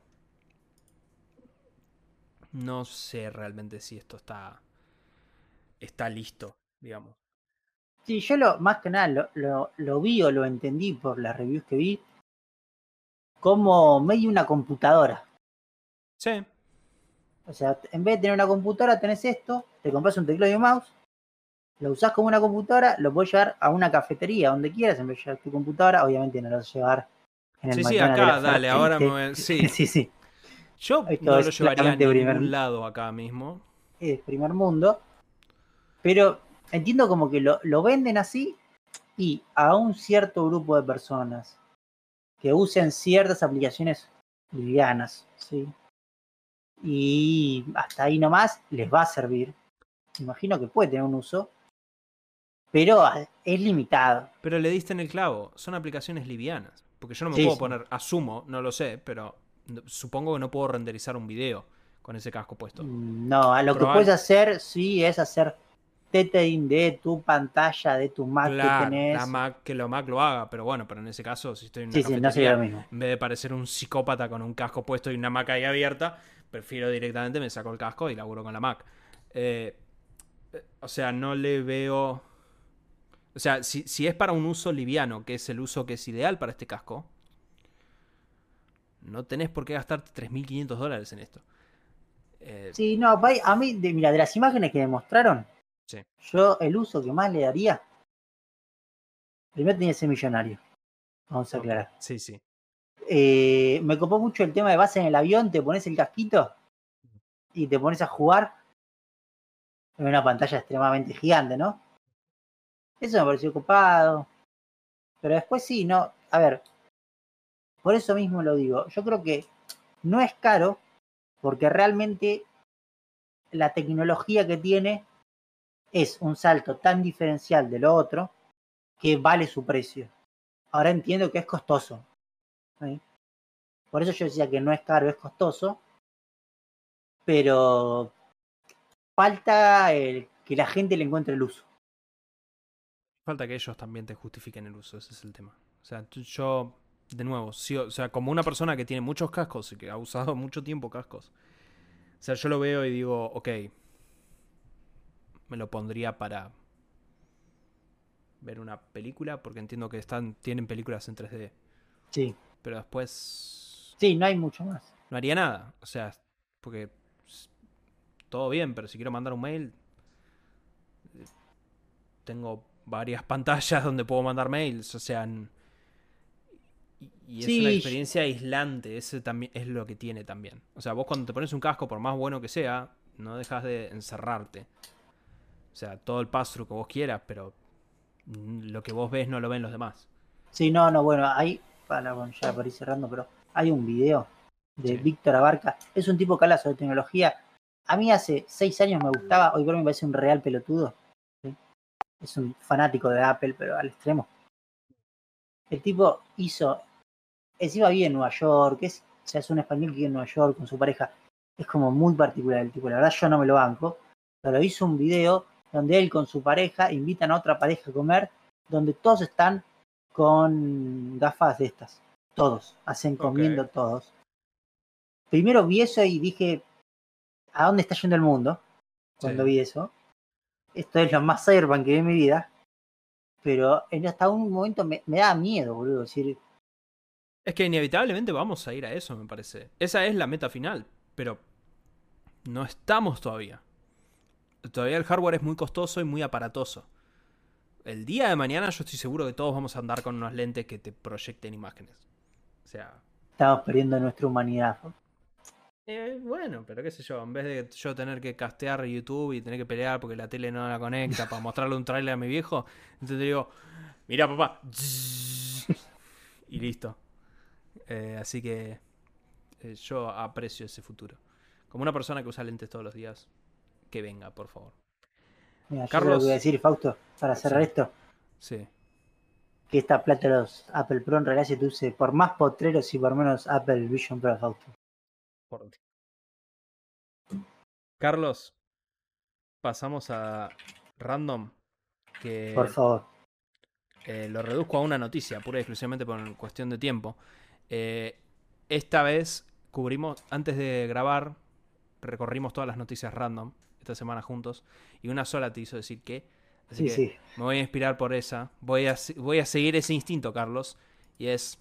no sé realmente si esto está está listo, digamos. Sí, yo lo, más que nada lo, lo, lo vi o lo entendí por las reviews que vi como medio una computadora. Sí, O sea, en vez de tener una computadora, tenés esto, te compras un teclado y un mouse, lo usás como una computadora, lo puedes llevar a una cafetería, donde quieras, en vez de llevar tu computadora, obviamente no lo vas a llevar en el Sí, sí, acá, dale, ahora me voy- sí. sí, sí, Yo Esto no lo llevaría a ningún primer- lado acá mismo. es primer mundo. Pero entiendo como que lo, lo venden así y a un cierto grupo de personas que usen ciertas aplicaciones livianas, ¿sí? Y hasta ahí nomás les va a servir. Imagino que puede tener un uso, pero es limitado. Pero le diste en el clavo. Son aplicaciones livianas. Porque yo no me Sí, puedo sí. poner, asumo, no lo sé, pero supongo que no puedo renderizar un video con ese casco puesto. No, a lo que puedes hacer, sí, es hacer tethering de tu pantalla, de tu Mac que tenés. la Mac, que lo Mac lo haga, pero bueno, pero en ese caso, si estoy en una sí, sí, no lo mismo. en vez de parecer un psicópata con un casco puesto y una Mac ahí abierta, prefiero directamente me saco el casco y laburo con la Mac. Eh, eh, o sea, no le veo. O sea, si, si es para un uso liviano, que es el uso que es ideal para este casco, no tenés por qué gastarte 3.500 dólares en esto. Eh, Sí, no, a mí, de, mira, de las imágenes que me mostraron, Sí. yo el uso que más le daría, primero tenía que ser millonario. Vamos a aclarar. Sí, sí. Eh, me copó mucho el tema de vas en el avión, te pones el casquito y te pones a jugar en una pantalla extremadamente gigante, ¿no? Eso me pareció copado. Pero después sí, no. A ver, por eso mismo lo digo. Yo creo que no es caro porque realmente la tecnología que tiene es un salto tan diferencial de lo otro que vale su precio. Ahora entiendo que es costoso. Por eso yo decía que no es caro, es costoso. Pero falta que la gente le encuentre el uso. Falta que ellos también te justifiquen el uso, ese es el tema. O sea, yo, de nuevo, o sea, como una persona que tiene muchos cascos y que ha usado mucho tiempo cascos, sea, yo lo veo y digo, ok, me lo pondría para ver una película, porque entiendo que están, tienen películas en 3D. Sí. Pero después Sí, no hay mucho más. no haría nada. O sea, porque todo bien, pero si quiero mandar un mail, eh, tengo varias pantallas donde puedo mandar mails. O sea, y, es Sí, una experiencia aislante. Ese también es lo que tiene también. O sea, vos cuando te pones un casco, por más bueno que sea, no dejas de encerrarte. O sea, todo el pass-through que vos quieras, pero lo que vos ves no lo ven los demás. Sí, no, no, bueno, hay, para, bueno, ya para ir cerrando, pero hay un video de Sí. Víctor Abarca. Es un tipo que habla sobre tecnología. A mí hace seis años me gustaba, hoy por hoy me parece un real pelotudo. Es un fanático de Apple, pero al extremo. El tipo hizo, encima vive en Nueva York, es, o sea, es un español que vive en Nueva York con su pareja. Es como muy particular el tipo, la verdad yo no me lo banco, pero hizo un video donde él con su pareja invitan a otra pareja a comer, donde todos están con gafas de estas. Todos, hacen comiendo todos. Primero vi eso y dije, ¿a dónde está yendo el mundo? Cuando Sí. vi eso. Esto es lo más cyberpunk que vi en mi vida. Pero en hasta un momento me, me da miedo, boludo. Decir, Es que inevitablemente vamos a ir a eso, me parece. Esa es la meta final, pero no estamos todavía. Todavía el hardware es muy costoso y muy aparatoso. El día de mañana yo estoy seguro que todos vamos a andar con unos lentes que te proyecten imágenes. O sea, estamos perdiendo nuestra humanidad. Eh, bueno, pero qué sé yo, en vez de yo tener que castear YouTube y tener que pelear porque la tele no la conecta para mostrarle un tráiler a mi viejo, entonces digo, mira papá, y listo. Eh, así que eh, yo aprecio ese futuro. Como una persona que usa lentes todos los días, que venga, por favor. Mira, yo sé lo Carlos. que voy a decir, Fausto, para cerrar Sí. esto, Sí. que esta plata de los Apple Pro en realidad se te use por más potreros y por menos Apple Vision Pro, Fausto. Carlos, pasamos a random. Que Por favor. eh, lo reduzco a una noticia, pura y exclusivamente por cuestión de tiempo. Eh, esta vez cubrimos, antes de grabar, recorrimos todas las noticias random esta semana juntos y una sola te hizo decir que. Así Sí, que sí. me voy a inspirar por esa. Voy a, voy a seguir ese instinto, Carlos. Y es.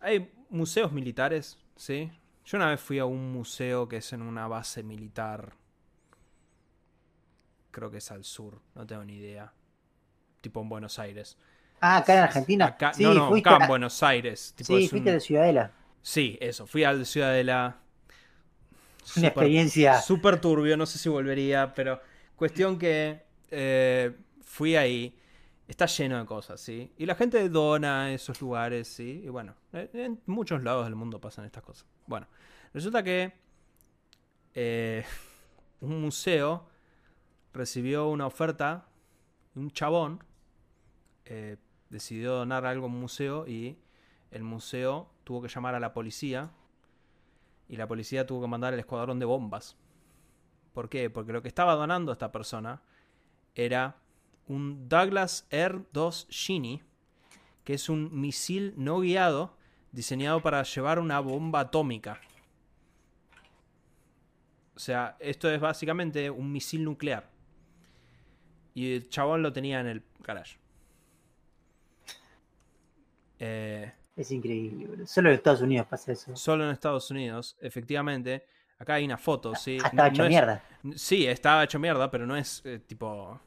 Hay museos militares, ¿sí? Yo una vez fui a un museo que es en una base militar. Creo que es al sur, no tengo ni idea. Tipo en Buenos Aires. Ah, acá en Argentina. Acá, sí, no, no, acá en Buenos Aires. Tipo, sí, fuiste un- de Ciudadela. Sí, eso. Fui al Ciudadela. Una Súper- experiencia. Súper turbio, no sé si volvería, pero cuestión que eh, fui ahí. Está lleno de cosas, ¿sí? Y la gente dona esos lugares, ¿sí? Y bueno, en muchos lados del mundo pasan estas cosas. Bueno, resulta que eh, un museo recibió una oferta, un chabón eh, decidió donar algo a un museo y el museo tuvo que llamar a la policía y la policía tuvo que mandar el escuadrón de bombas. ¿Por qué? Porque lo que estaba donando esta persona era un Douglas Air-2 Genie, que es un misil no guiado diseñado para llevar una bomba atómica. O sea, esto es básicamente un misil nuclear. Y el chabón lo tenía en el garage. Eh, Es increíble, boludo. Solo en Estados Unidos pasa eso. solo en Estados Unidos, efectivamente. Acá hay una foto, ¿sí? Ah, estaba No- hecho no es- mierda. Sí, estaba hecho mierda, pero no es eh, tipo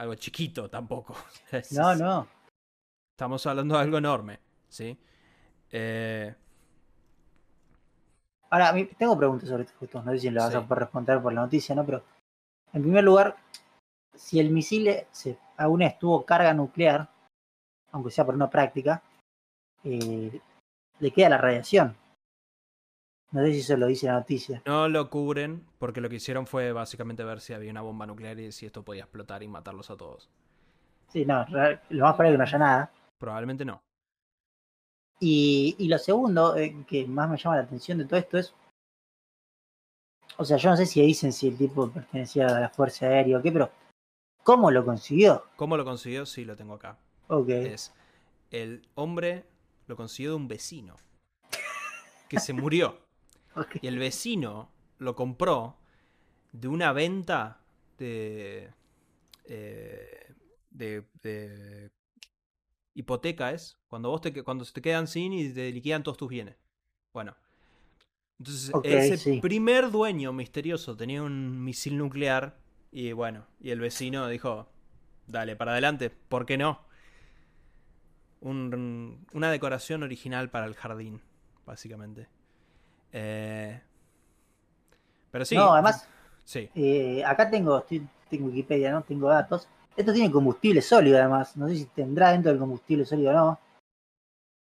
algo chiquito tampoco. No, no. Estamos hablando de algo enorme, ¿sí? Eh, Ahora, tengo preguntas sobre esto, justo. No sé si lo vas Sí. a poder responder por la noticia, ¿no? Pero, en primer lugar, si el misil se, aún vez tuvo carga nuclear, aunque sea por una práctica, eh, le queda la radiación. No sé si eso lo dice la noticia. no lo cubren porque lo que hicieron fue básicamente ver si había una bomba nuclear y si esto podía explotar y matarlos a todos. Sí, no, lo más probable es que no haya nada. Probablemente no. Y, y lo segundo eh, que más me llama la atención de todo esto es. O sea, yo no sé si dicen si el tipo pertenecía a la Fuerza Aérea o qué, pero ¿cómo lo consiguió? ¿Cómo lo consiguió? Sí, lo tengo acá. Ok. Es el hombre lo consiguió de un vecino que se murió. Y el vecino lo compró de una venta de. eh, de, de hipoteca es cuando vos te, cuando se te quedan sin y te liquidan todos tus bienes. Bueno. Entonces, ese sí. primer dueño misterioso tenía un misil nuclear y bueno, y el vecino dijo, dale, para adelante, ¿por qué no? Un- una decoración original para el jardín, básicamente. Eh, pero sí. no, además, Sí. eh, acá tengo, estoy, tengo Wikipedia, ¿no? Tengo datos. Esto tiene combustible sólido, además. No sé si tendrá dentro del combustible sólido o no.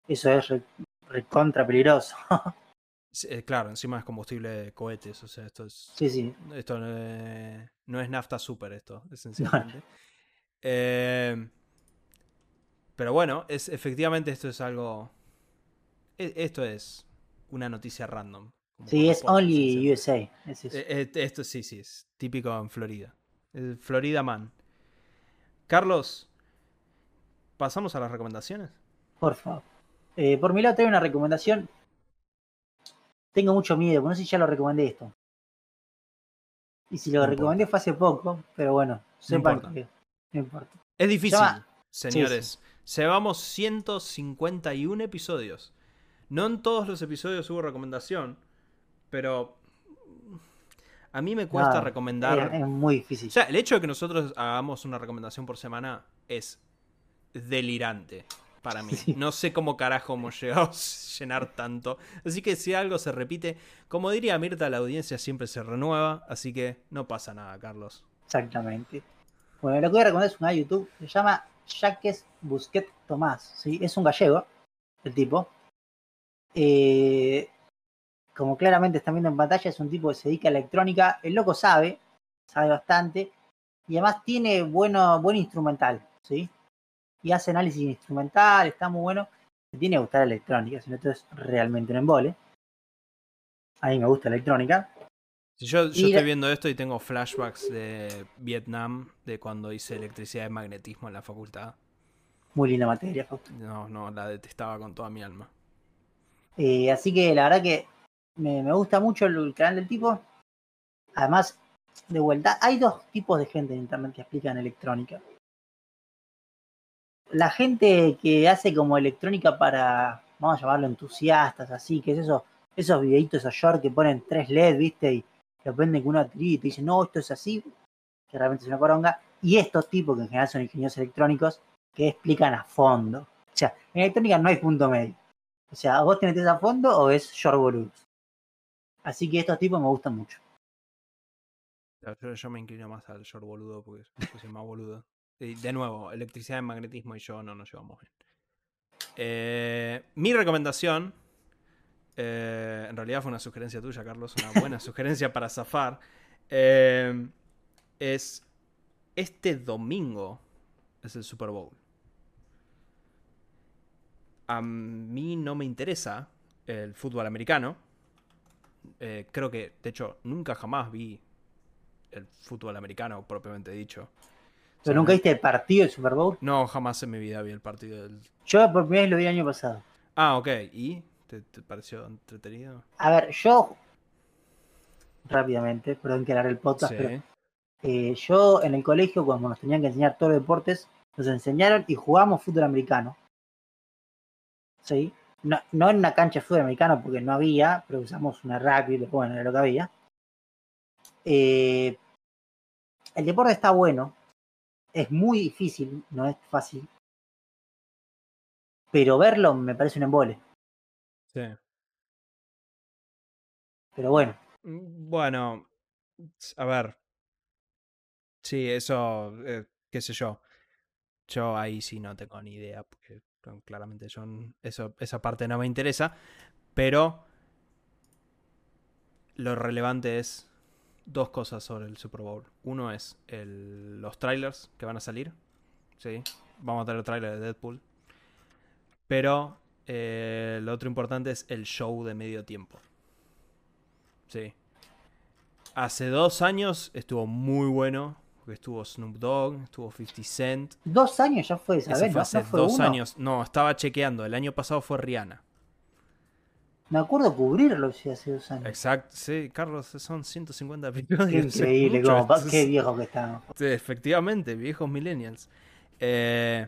Eso es re- recontra peligroso. Eh, claro, encima es combustible de cohetes, o sea, esto es. sí, sí. Esto eh, no es nafta super, esto, esencialmente. Eh, pero bueno, es, efectivamente esto es algo. e- Esto es una noticia random. Sí, es Only. USA. Es. Eh, eh, esto sí, sí, es típico en Florida. Florida Man. Carlos, ¿pasamos a las recomendaciones? Por favor. Eh, por mi lado, tengo una recomendación. Tengo mucho miedo, no sé si ya lo recomendé esto. Y si lo No recomendé fue hace poco, pero bueno, sepan que no importa. Es difícil, señores. Llevamos 151 episodios. No en todos los episodios hubo recomendación, pero a mí me cuesta recomendar. Es, es muy difícil. O sea, el hecho de que nosotros hagamos una recomendación por semana es delirante para mí. Sí. No sé cómo carajo hemos llegado a llenar tanto. Así que si algo se repite, como diría Mirta, la audiencia siempre se renueva. Así que no pasa nada, Carlos. Exactamente. Bueno, lo que voy a recomendar es un canal de YouTube. Se llama Jacques Busquet Tomás. ¿sí? Es un gallego, el tipo. Eh, como claramente están viendo en pantalla, es un tipo que se dedica a electrónica. El loco sabe, sabe bastante. Y además tiene bueno, buen instrumental. ¿sí? Y hace análisis instrumental, está muy bueno. Me tiene que gustar la electrónica, si no, esto es realmente un embole. A mí me gusta la electrónica. Si yo, estoy viendo esto y tengo flashbacks de Vietnam, de cuando hice electricidad y magnetismo en la facultad. Muy linda materia, Fausto. No, no, la detestaba con toda mi alma. Eh, así que la verdad que me, gusta mucho el, canal del tipo. Además, de vuelta, hay dos tipos de gente en internet que explican electrónica. La gente que hace como electrónica para, vamos a llamarlo entusiastas, así, que es eso, esos videitos, esos short que ponen tres LED, viste, y que prenden con una tirita y dicen, no, esto es así, que realmente es una poronga. Y estos tipos, que en general son ingenieros electrónicos, que explican a fondo. O sea, en electrónica no hay punto medio. O sea, vos te metes a fondo o es short boludos. Así que estos tipos me gustan mucho. Yo, yo me inclino más al short boludo porque yo soy más boludo. Y de nuevo, electricidad y magnetismo y yo no nos llevamos bien. Eh, mi recomendación, eh, en realidad fue una sugerencia tuya, Carlos, una buena sugerencia para zafar, eh, es este domingo es el Super Bowl. A mí no me interesa el fútbol americano. Eh, creo que, de hecho, nunca jamás vi el fútbol americano propiamente dicho. O ¿Pero sea, nunca viste el partido del Super Bowl? No, jamás en mi vida vi el partido del... Yo por primera vez lo vi el año pasado. Ah, ok. ¿Y? ¿Te, te pareció entretenido? A ver, yo. Rápidamente, perdón que alargue el podcast, pero eh, yo en el colegio, cuando nos tenían que enseñar todos los deportes, nos enseñaron y jugamos fútbol americano. ¿Sí? No, no en una cancha de fútbol americano porque no había, pero usamos una rugby, pero bueno, era lo que había. Eh, el deporte está bueno, es muy difícil, no es fácil. Pero verlo me parece un embole. Sí. Pero bueno, Mm, Bueno, a ver. Sí, eso, eh, qué sé yo. Yo ahí sí no tengo ni idea, porque claramente yo n- eso, esa parte no me interesa. Pero lo relevante es dos cosas sobre el Super Bowl. Uno es el- los trailers que van a salir. Sí, vamos a tener trailer de Deadpool. Pero eh, lo otro importante es el show de medio tiempo. Sí. Hace dos años estuvo muy bueno. Porque estuvo Snoop Dogg, estuvo 50 Cent. dos años ya fue esa Ese hace ¿No fue dos uno? años. No, estaba chequeando. El año pasado fue Rihanna. Me acuerdo cubrirlo sí, hace dos años. Exacto, sí, Carlos, son 150 Qué episodios. es increíble, como, qué viejo que estamos. Sí, efectivamente, viejos millennials. Eh,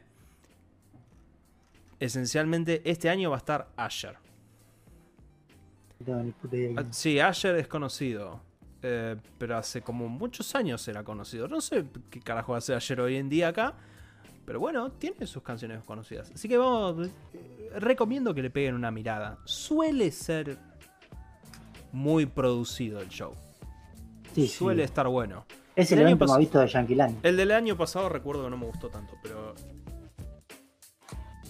esencialmente, este año va a estar Asher. No tengo ni puta idea Ah. Sí, Asher es conocido. Eh, pero hace como muchos años era conocido. No sé qué carajo hace Asher hoy en día acá. Pero bueno, tiene sus canciones conocidas. Así que vamos. eh, recomiendo que le peguen una mirada. Suele ser muy producido el show. Sí, sí. Suele estar bueno. Es el, el evento más visto de Yankee Land. El del año pasado recuerdo que no me gustó tanto, pero.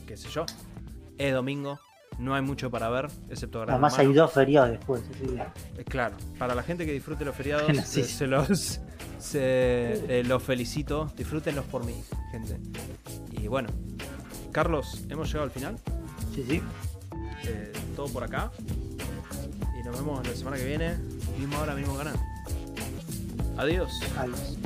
qué sé yo. Es domingo, no hay mucho para ver, excepto Gran Además Hermano. hay dos feriados después. que- Eh, Claro, para la gente que disfrute los feriados, sí. se los, se, eh, los felicito. Disfrútenlos por mí, gente. Y bueno, Carlos, hemos llegado al final. Sí, sí. Eh, todo por acá. Y nos vemos la semana que viene. Misma hora, mismo canal. Adiós. Adiós.